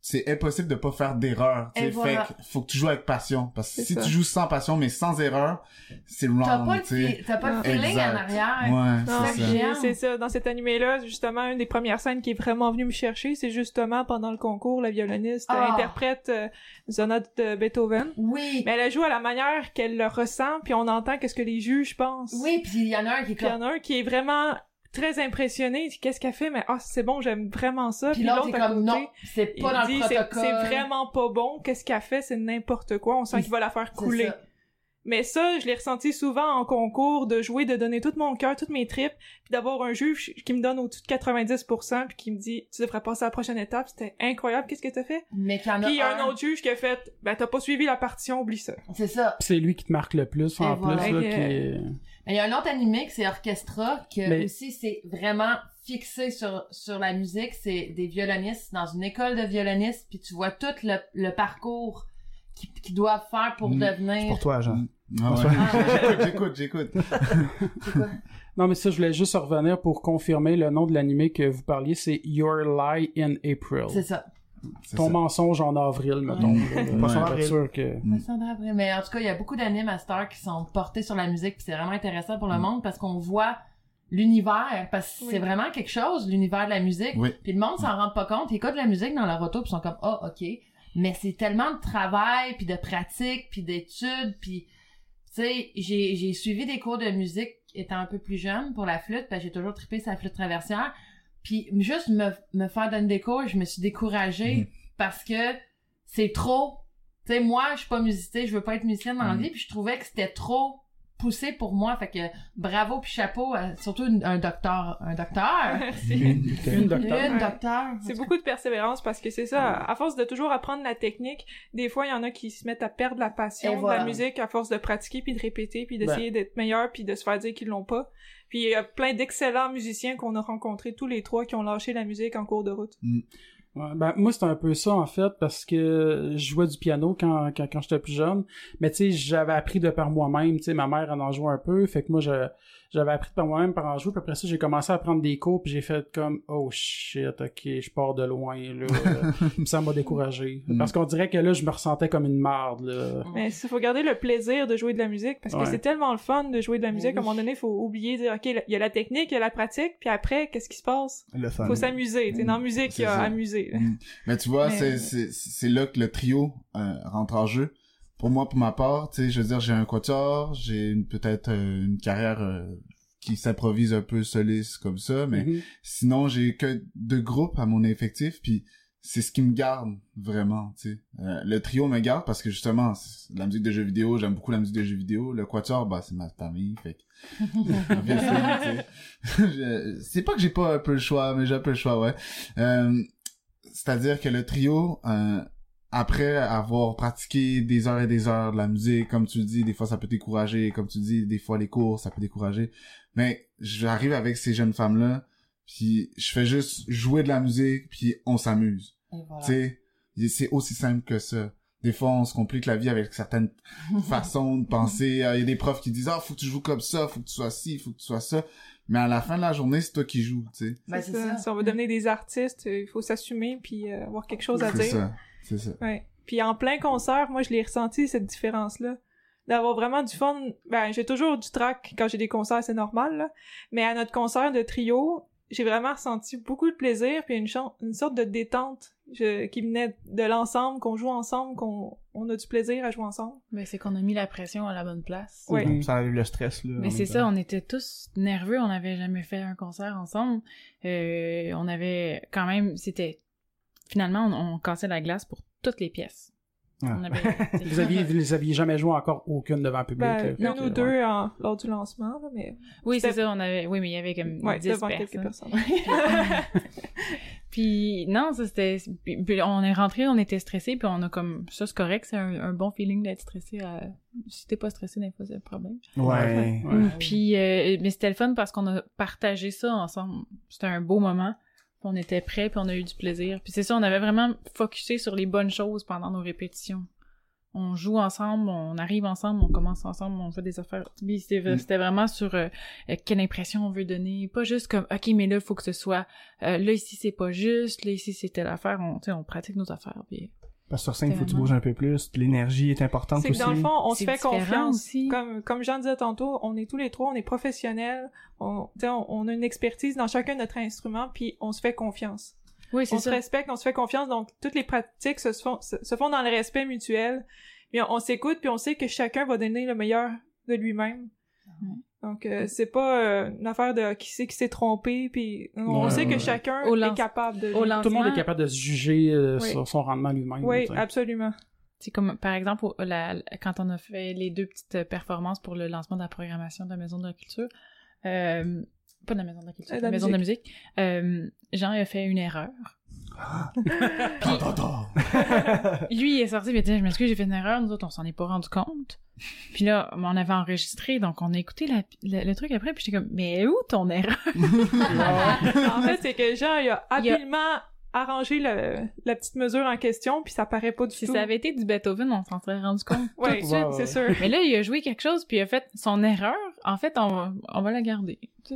D: c'est impossible de pas faire d'erreur. tu sais.
C: voilà.
D: Fait que faut que tu joues avec passion. Parce que si
B: ça.
D: tu joues sans passion, mais sans erreur, c'est
C: T'as
D: wrong,
C: pas, t'as pas le
B: Ah.
C: feeling
D: Exact.
C: en arrière.
D: Ouais, c'est ça.
B: ça. Dans cet animé-là, justement, une des premières scènes qui est vraiment venue me chercher, c'est justement pendant le concours, la violoniste
C: Ah.
B: interprète euh, sonate de Beethoven.
C: Oui.
B: Mais elle joue à la manière qu'elle le ressent, puis on entend qu'est-ce que les juges pensent.
C: Oui, puis il y en a un qui est
B: Puis il y
C: comme...
B: en a un qui est vraiment très impressionné. Il dit, Qu'est-ce qu'elle fait? Mais ah, c'est bon, j'aime vraiment ça.
C: Puis l'autre est
B: à
C: comme,
B: côté,
C: non, c'est pas dans
B: dit,
C: le
B: c'est
C: protocole.
B: c'est vraiment pas bon. Qu'est-ce qu'elle fait? C'est n'importe quoi. On sent
C: Il-
B: qu'il va la faire couler. Mais ça, je l'ai ressenti souvent en concours, de jouer, de donner tout mon cœur, toutes mes tripes, puis d'avoir un juge qui me donne au-dessus de 90%, puis qui me dit, tu devrais passer à la prochaine étape, c'était incroyable, qu'est-ce que t'as fait?
C: Mais qu'il y en a
B: Puis il y a
C: un...
B: un autre juge qui a fait, ben t'as pas suivi la partition, oublie ça.
C: C'est ça.
A: C'est lui qui te marque le plus, en
C: voilà.
A: plus, là, qui est-
C: Mais il y a un autre animé que c'est Orchestra, que
A: Mais-
C: aussi c'est vraiment fixé sur sur la musique. C'est des violonistes dans une école de violonistes, puis tu vois tout le, le parcours qu'ils doivent faire pour
D: Mm.
E: C'est
C: devenir.
E: pour toi, Jean.
D: Ah ouais. j'écoute, j'écoute, j'écoute.
C: C'est?
A: Non, mais ça, je voulais juste revenir pour confirmer le nom de l'animé que vous parliez, c'est Your Lie in April.
C: C'est ça.
D: C'est
A: Ton
D: ça.
A: mensonge en avril, mettons.
C: Ouais.
E: Pas
A: Je suis
E: en
A: pas
E: avril.
A: sûr que...
C: Vrai. Mais en tout cas, il y a beaucoup d'animes à Star qui sont portés sur la musique, puis c'est vraiment intéressant pour le
D: Mm.
C: monde parce qu'on voit l'univers, parce que
B: Oui.
C: c'est vraiment quelque chose, l'univers de la musique.
D: Oui.
C: Puis le monde s'en rend pas compte. Ils écoutent la musique dans leur auto, puis ils sont comme, ah, ok. Mais c'est tellement de travail, puis de pratique, puis d'études, puis tu sais, j'ai j'ai suivi des cours de musique étant un peu plus jeune pour la flûte, parce que j'ai toujours trippé sa flûte traversière. Puis juste me, me faire donner des cours, je me suis découragée
D: Mhm.
C: parce que c'est trop. Tu sais, moi, je suis pas musicienne, je veux pas être musicienne dans la
D: Mhm.
C: vie, puis je trouvais que c'était trop poussé pour moi. Fait que bravo puis chapeau, à- surtout une- un docteur, un docteur,
B: C'est-
A: Une docteur.
C: une docteur.
B: C'est beaucoup de persévérance parce que c'est ça, à force de toujours apprendre la technique, des fois il y en a qui se mettent à perdre la passion
C: Et
B: de
C: voilà.
B: la musique à force de pratiquer puis de répéter puis d'essayer d'être meilleur puis de se faire dire qu'ils l'ont pas. Puis il y a plein d'excellents musiciens qu'on a rencontrés tous les trois qui ont lâché la musique en cours de route.
A: Ouais, ben, moi, c'est un peu ça, en fait, parce que je jouais du piano quand, quand, quand j'étais plus jeune. Mais, tu sais, j'avais appris de par moi-même. Tu sais, ma mère, elle en jouait un peu. Fait que moi, je, j'avais appris par moi-même par en jouer. Puis après ça, j'ai commencé à prendre des cours. Puis j'ai fait comme, oh shit, ok, je pars de loin, là. Puis ça m'a découragé.
D: Mm.
A: Parce qu'on dirait que là, je me ressentais comme une marde, là.
B: Mais il faut garder le plaisir de jouer de la musique parce que
A: Ouais.
B: c'est tellement le fun de jouer de la musique.
C: oui.
B: À un moment donné, il faut oublier de dire, OK, il y a la technique, il y a la pratique, puis après, qu'est-ce qui se passe?
E: Le fun.
B: Faut s'amuser. Sais, dans la musique, il y a amuser.
D: Mm. Mais tu vois,
B: Mais-
D: c'est c'est c'est là que le trio euh, rentre en jeu. Pour moi, pour ma part, tu sais, je veux dire, j'ai un quatuor, j'ai peut-être euh, une carrière euh, qui s'improvise un peu soliste comme ça, mais
A: Mhm.
D: sinon j'ai que deux groupes à mon effectif, puis c'est ce qui me garde vraiment, tu sais. Euh, le trio me garde parce que justement, la musique de jeux vidéo, j'aime beaucoup la musique de jeux vidéo. Le quatuor, bah c'est ma famille, fait c'est pas que j'ai pas un peu le choix, mais j'ai un peu le choix, ouais. Euh, c'est-à-dire que le trio, euh, après avoir pratiqué des heures et des heures de la musique, comme tu le dis, des fois ça peut décourager, comme tu dis, des fois les cours, ça peut décourager. Mais j'arrive avec ces jeunes femmes-là, puis je fais juste jouer de la musique, puis on s'amuse.
C: Voilà.
D: Tu sais, c'est aussi simple que ça. Des fois, on se complique la vie avec certaines façons de penser. Euh, Il y a des profs qui disent, ah, faut que tu joues comme ça, faut que tu sois ci, faut que tu sois ça. Mais à la fin de la journée, c'est toi qui joues, tu sais.
C: Ben,
B: c'est
C: c'est
B: ça.
C: ça.
B: Si on veut devenir des artistes, euh, il faut s'assumer puis euh, avoir quelque chose à
D: C'est
B: dire.
D: ça, c'est ça.
B: Ouais. Puis en plein concert, moi je l'ai ressenti cette différence-là. D'avoir vraiment du fun. Ben, j'ai toujours du track quand j'ai des concerts, c'est normal, là. Mais à notre concert de trio, j'ai vraiment ressenti beaucoup de plaisir puis une, une sorte de détente je- qui venait de l'ensemble, qu'on joue ensemble, qu'on on a du plaisir à jouer ensemble.
F: Ben, c'est qu'on a mis la pression à la bonne place.
B: Ouais.
A: Mhm.
E: Ça enlève le stress, là.
F: Mais c'est ça, on était tous nerveux, on n'avait jamais fait un concert ensemble. Euh, on avait quand même, c'était finalement on, on cassait la glace pour toutes les pièces.
E: Ah.
F: On avait,
A: Vous aviez, vous les aviez jamais joué encore aucune devant le public.
B: Ben,
A: là,
B: ou
A: que, ouais.
B: deux en- lors du lancement, là, mais
F: oui c'est ça, on avait, oui mais il y avait comme
B: ouais,
F: 10
B: devant
F: personnes.
B: quelques personnes.
F: Puis non, ça c'était, puis, puis on est rentré, on était stressé, puis on a comme ça c'est correct, c'est un, un bon feeling d'être stressé. À... Si t'es pas stressé, des fois c'est le problème.
E: Ouais.
A: Ouais.
F: Puis, euh, mais c'était le fun parce qu'on a partagé ça ensemble. C'était un beau moment. On était prêts, puis on a eu du plaisir. Puis c'est ça, on avait vraiment focusé sur les bonnes choses pendant nos répétitions. On joue ensemble, on arrive ensemble, on commence ensemble, on fait des affaires. C'était
D: Mm.
F: c'était vraiment sur euh, euh, quelle impression on veut donner. Pas juste comme, OK, mais là, il faut que ce soit... euh, là, ici, c'est pas juste. Là, ici, c'est telle affaire. On, on pratique nos affaires. Puis...
E: Parce que sur scène, il faut que tu bouges un peu plus. L'énergie est importante
B: C'est que
E: aussi.
B: dans le fond, on se
F: C'est
B: fait confiance.
F: aussi.
B: Comme, comme Jean disait tantôt, on est tous les trois, on est professionnels. On, on, on a une expertise dans chacun de notre instrument, puis on se fait confiance.
F: Oui, c'est
B: On se respecte, on se fait confiance, donc toutes les pratiques se, font, se, se font dans le respect mutuel. Puis on, on s'écoute, puis on sait que chacun va donner le meilleur de lui-même. Donc euh, c'est pas euh, une affaire de qui sait qui s'est trompé, puis on
A: Ouais,
B: sait que chacun
F: Au
B: est capable de.
F: au
A: Tout le monde est capable de se juger euh,
B: Oui.
A: sur son rendement lui-même.
B: Oui,
A: tu sais.
B: absolument.
F: C'est comme, par exemple, au- la- la- quand on a fait les deux petites performances pour le lancement de la programmation de la Maison de la Culture, euh, pas de la Maison de la Culture,
B: Euh,
F: de
B: de
F: la
B: la
F: Maison de la Musique, euh, Jean a fait une erreur. Lui, il est sorti, puis il a dit, je m'excuse, j'ai fait une erreur, nous autres, on s'en est pas rendu compte. Puis là, on avait enregistré, donc on a écouté la- le, le truc après, puis j'étais comme, mais où ton erreur?
B: en fait, c'est que Jean il a
F: Il y a-
B: habilement arrangé le, la petite mesure en question, puis ça paraît pas du
F: Si
B: tout.
F: ça avait été du Beethoven, on s'en serait rendu compte.
B: Ouais,
F: tout de suite.
A: Ouais, ouais.
B: c'est sûr.
F: Mais là, il a joué quelque chose, puis il a fait son erreur. En fait, on va, on va la garder.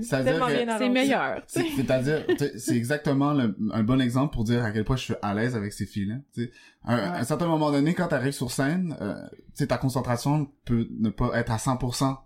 F: C'est meilleur.
D: C'est-à-dire, c'est exactement le- un bon exemple pour dire à quel point je suis à l'aise avec ces filles-là. sais. À, un certain moment donné, quand tu arrives sur scène, euh, tu sais, ta concentration peut ne pas être à 100%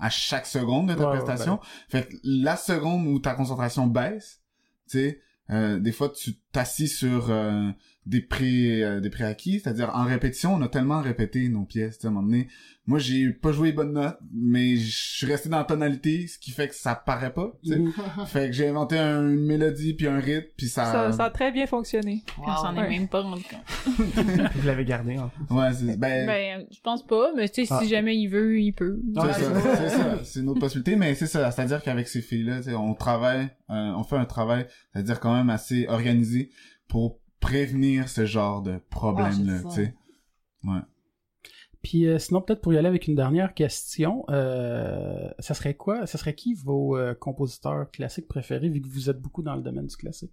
D: à chaque seconde de ta
A: Ouais, ouais,
D: prestation. Fait que la seconde où ta concentration baisse, tu sais, des fois tu t'assis sur euh, des pré euh, des préacquis, c'est-à-dire en répétition, on a tellement répété nos pièces, tu sais, à un moment donné. Moi, j'ai pas joué les bonnes notes, mais je suis resté dans la tonalité, ce qui fait que ça paraît pas, tu sais.
A: Mhm.
D: Fait que j'ai inventé un- une mélodie puis un rythme puis ça.
B: Ça, ça a très bien fonctionné.
F: On s'en est même pas rendu compte.
E: Vous l'avez gardé, en plus.
D: Ouais, c'est ben.
F: Ben, je pense pas, mais tu sais,
E: Ah.
F: si jamais il veut, il peut.
D: c'est
E: Ouais,
D: ça,
E: c'est
D: c'est ça, c'est une autre possibilité, mais c'est ça, c'est-à-dire qu'avec ces filles-là, tu sais, on travaille, euh, on fait un travail, c'est-à-dire quand même assez organisé pour prévenir ce genre de problème-là,
C: Ah,
D: tu sais. Ouais.
A: Puis euh, sinon, peut-être pour y aller avec une dernière question, euh, ça serait quoi, ça serait qui vos euh, compositeurs classiques préférés, vu que vous êtes beaucoup dans le domaine du classique?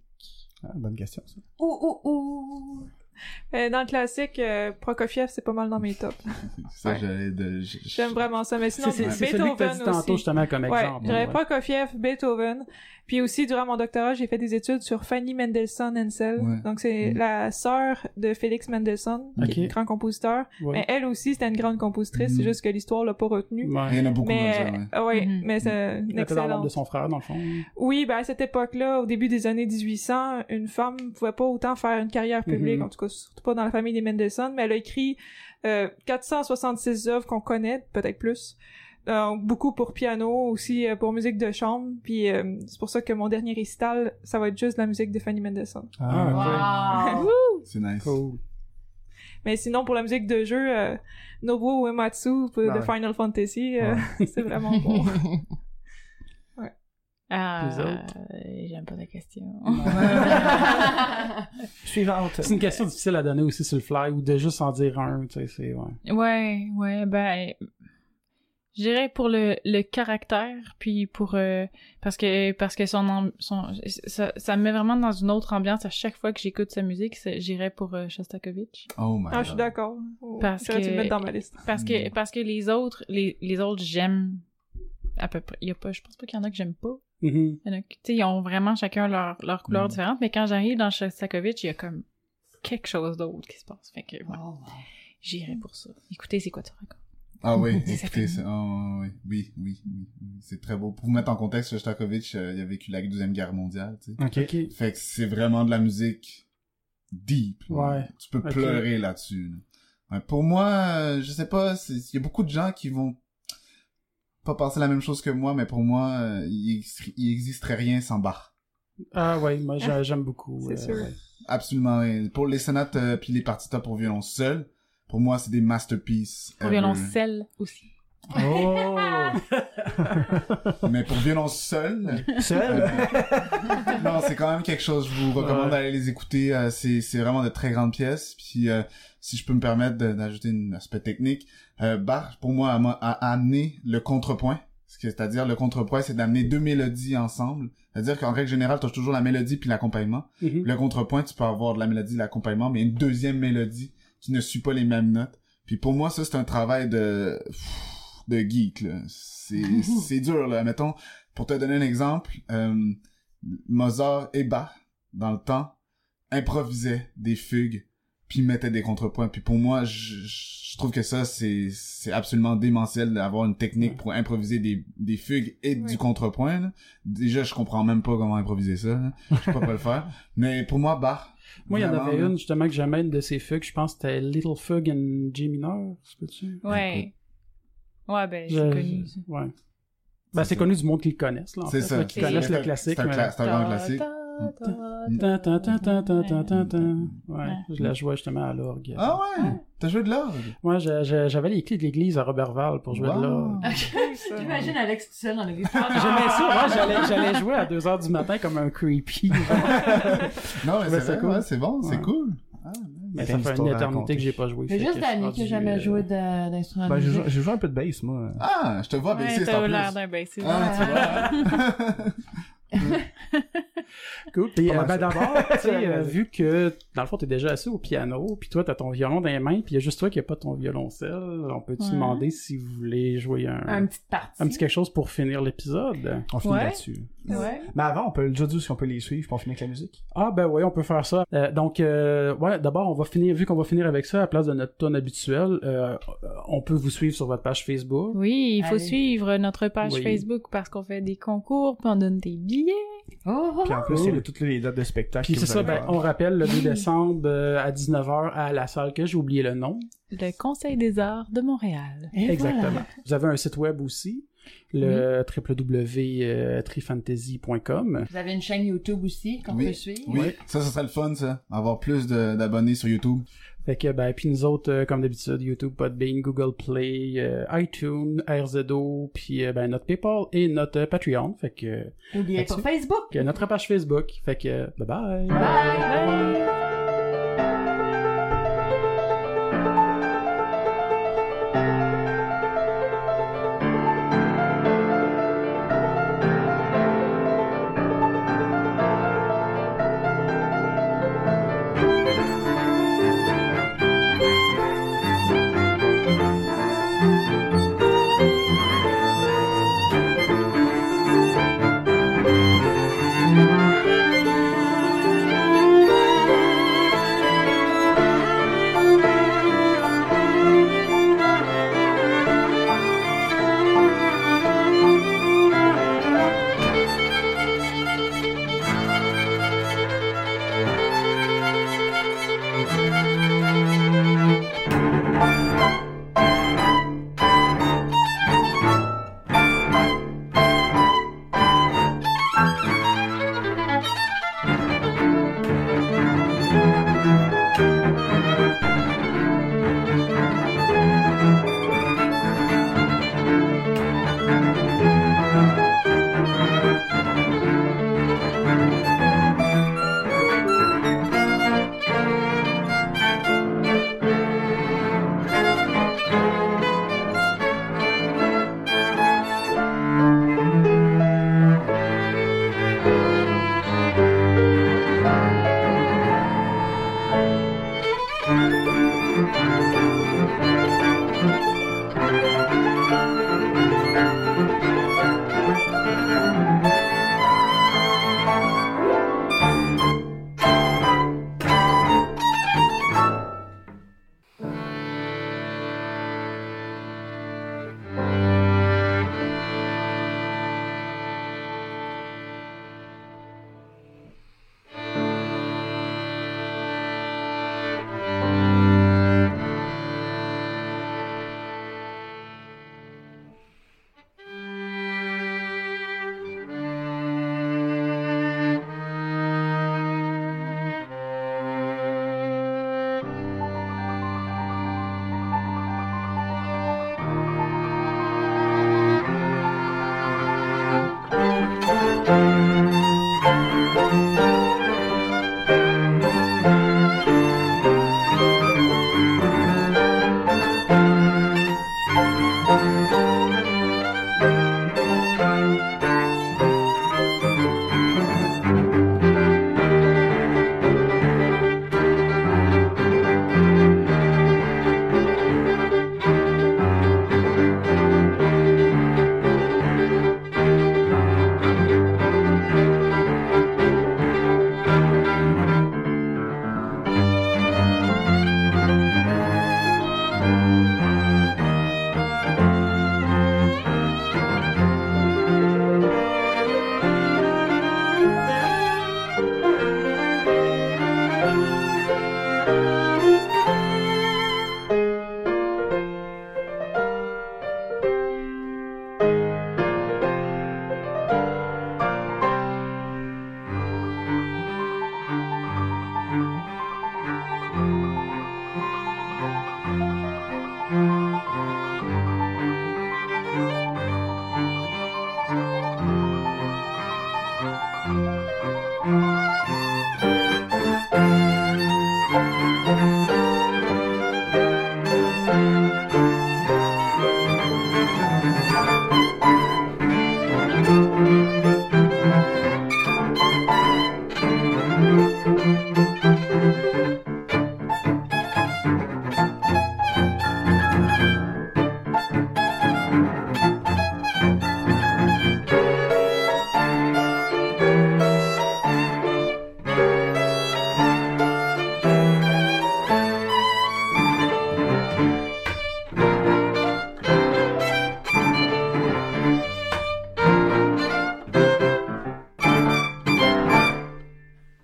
E: Ah, bonne question, ça.
C: Ouh, ouh, ouh.
B: Euh, dans le classique, euh, Prokofiev, c'est pas mal dans mes tops.
D: C'est ça,
B: Ouais.
D: j'allais de. j- j-
B: J'aime vraiment ça. Mais sinon,
A: C'est c'est- c'est celui que
B: Beethoven
A: dit tantôt,
B: aussi.
A: justement, comme
B: Ouais,
A: exemple. ouais.
B: Prokofiev, Beethoven. Puis aussi, durant mon doctorat, j'ai fait des études sur Fanny Mendelssohn Hensel.
D: Ouais.
B: Donc, c'est
D: Mm.
B: la sœur de Félix Mendelssohn, qui
A: Ok.
B: est un grand compositeur.
A: Ouais.
B: Mais elle aussi, c'était une grande compositrice.
D: Mm.
B: C'est juste que l'histoire l'a pas retenue.
A: Ouais.
D: Il y en a beaucoup
B: Mais,
D: comme ça, ouais.
B: ouais,
F: Mhm.
B: mais c'est une
A: Elle était dans l'ombre de
B: excellente.
A: son frère, dans le fond.
B: Oui, ben à cette époque-là, au début des années 1800, une femme pouvait pas autant faire une carrière publique,
A: Mhm.
B: en tout cas surtout pas dans la famille des Mendelssohn, mais elle a écrit euh, 466 œuvres qu'on connaît, peut-être plus. euh, beaucoup pour piano, aussi euh, pour musique de chambre, puis euh, c'est pour ça que mon dernier récital, ça va être juste la musique de Fanny Mendelssohn.
E: Ah,
C: Wow.
D: C'est nice.
E: cool.
B: Mais sinon, pour la musique de jeu, euh, Nobuo Uematsu
E: Ah
B: de
E: ouais.
B: Final Fantasy, euh, c'est vraiment bon.
F: Ah, euh, j'aime pas la question.
E: Suivante.
A: C'est une question difficile à donner aussi sur le fly ou de juste en dire un, tu sais, c'est, ouais.
F: Ouais, ouais, ben, je dirais pour le, le caractère, puis pour euh, parce que parce que son, son ça, ça me met vraiment dans une autre ambiance à chaque fois que j'écoute sa musique. J'irais pour euh, Shostakovich
D: Oh my
B: Ah, je suis
D: god.
B: d'accord.
F: Parce
B: J'aurais dû
F: que-
B: le mettre dans ma liste.
F: parce que parce que les autres les les autres j'aime à peu près. Il y a pas, je pense pas qu'il y en a que j'aime pas.
A: Mhm.
F: Il y en a qui- tu sais, ils ont vraiment chacun leur leur couleur
D: Mm.
F: différente. Mais quand j'arrive dans Shostakovich, il y a comme quelque chose d'autre qui se passe. Fait que ouais,
C: Oh, wow.
F: j'irais pour ça. Écoutez, c'est quoi tu racontes?
D: Ah oui, écoutez, c'est, oh, oui, oui, oui, c'est très beau. Pour vous mettre en contexte, Shostakovich, euh, il a vécu la deuxième guerre mondiale, tu sais.
E: Ok.
A: Ok.
D: Fait que c'est vraiment de la musique deep. là.
A: Ouais.
D: Tu peux pleurer là-dessus. là. Ouais, pour moi, euh, je sais pas, il y a beaucoup de gens qui vont pas penser la même chose que moi, mais pour moi, euh, il, il existerait rien sans Bach.
A: Ah ouais, moi j'a- j'aime beaucoup.
B: C'est sûr.
A: ouais.
D: Absolument rien. Pour les sonates euh, puis les partitures pour violon seul, pour moi, c'est des masterpieces.
F: Pour violoncelle aussi.
E: Oh!
D: Mais pour violon seul,
E: Seul?
D: non, c'est quand même quelque chose. Je vous recommande
A: Ouais.
D: d'aller les écouter. euh, c'est c'est vraiment de très grandes pièces. Puis euh, si je peux me permettre d'ajouter un aspect technique, euh, Bach pour moi a, a amené le contrepoint. C'est-à-dire le contrepoint, c'est d'amener deux mélodies ensemble. C'est-à-dire qu'en règle générale, tu as toujours la mélodie puis l'accompagnement.
A: Mhm.
D: Le contrepoint, tu peux avoir de la mélodie, de l'accompagnement, mais une deuxième mélodie qui ne suit pas les mêmes notes. Puis pour moi, ça c'est un travail de de geek. là. C'est c'est dur là. Mettons, pour te donner un exemple, euh, Mozart et Bach dans le temps improvisaient des fugues puis mettaient des contrepoints. Puis pour moi, je, je trouve que ça c'est c'est absolument démentiel d'avoir une technique pour improviser des des fugues et
B: Oui.
D: du contrepoint. là. Déjà, je comprends même pas comment improviser ça. là. Je peux pas le faire. Mais pour moi, Bach.
A: Moi, il y en avait une, justement, que j'aimais, une de ces fugues, je pense que c'était Little Fug in G mineur, c'est peux-tu?
F: Ouais. Ouais, ben,
A: Je-
F: c'est connu.
A: Ouais. Ben, c'est connu du monde qui le connaisse, là,
D: C'est ça.
A: qui connaissent le classique.
D: C'est un, grand classique.
A: Ouais, je la jouais justement à l'orgue.
D: Ah ouais? T'as joué de l'orgue?
A: Moi, j'avais les clés de l'église à Robertval pour jouer de l'orgue.
C: J'imagine Alex tout seul dans l'église.
A: J'aimais ça, moi, j'allais, j'allais jouer à 2 heures du matin comme un creepy.
D: Non, mais c'est
A: cool.
D: c'est bon, c'est cool.
A: Mais ça fait une éternité que j'ai pas joué.
C: C'est
A: fait
C: juste Danny qui a jamais
A: euh,
C: joué d'instrument
E: Ben, j'ai joué,
C: musique.
E: j'ai joué un peu de bass, moi.
D: Ah, je te vois
F: Ouais,
D: bassiste en plus.
F: l'air d'un bassiste.
D: Ah, tu vois.
A: Cool. Puis,
E: Pas
A: euh,
E: mal
A: ben, d'abord, tu sais,
E: Ouais,
A: euh, vu que, dans le fond, t'es déjà assis au piano, puis toi, t'as ton violon dans les mains, puis il y a juste toi qui a pas ton violoncelle, on peut-tu
F: Ouais.
A: demander si vous voulez jouer un,
C: Un petit partie.
A: un petit quelque chose pour finir l'épisode?
E: On finit
F: Ouais.
E: là-dessus.
F: Ouais.
E: Mais avant, on peut déjà dire si on peut les suivre, puis on finit avec la musique.
A: Ah ben oui, on peut faire ça. Euh, donc euh, ouais, d'abord on va finir vu qu'on va finir avec ça à la place de notre tonne habituelle, euh, on peut vous suivre sur votre page Facebook.
F: Oui, il faut
C: Allez.
F: suivre notre page
A: Oui.
F: Facebook parce qu'on fait des concours puis on donne des billets.
C: Oh, oh,
E: Puis en plus, il y a toutes les dates de spectacle.
A: Puis c'est ça, ben, on rappelle le 2 décembre euh, à 19h à la salle que j'ai oublié le nom.
F: Le Conseil des arts de Montréal.
C: Et
A: Exactement.
C: voilà.
A: Vous avez un site web aussi, le www.trifantasy.com.
C: Vous avez une chaîne YouTube aussi qu'on
D: Oui.
C: peut suivre.
D: Oui, ça, ça serait le fun, ça. Avoir plus d'abonnés sur YouTube.
A: Fait que ben puis nous autres euh, comme d'habitude YouTube, Podbean, Google Play, euh, iTunes, RZO, puis euh, ben notre PayPal et notre Patreon. Fait que,
C: N'oubliez pas
A: Là-dessus.
C: Facebook.
A: notre page Facebook. Fait que bye bye.
C: Bye.
F: Bye.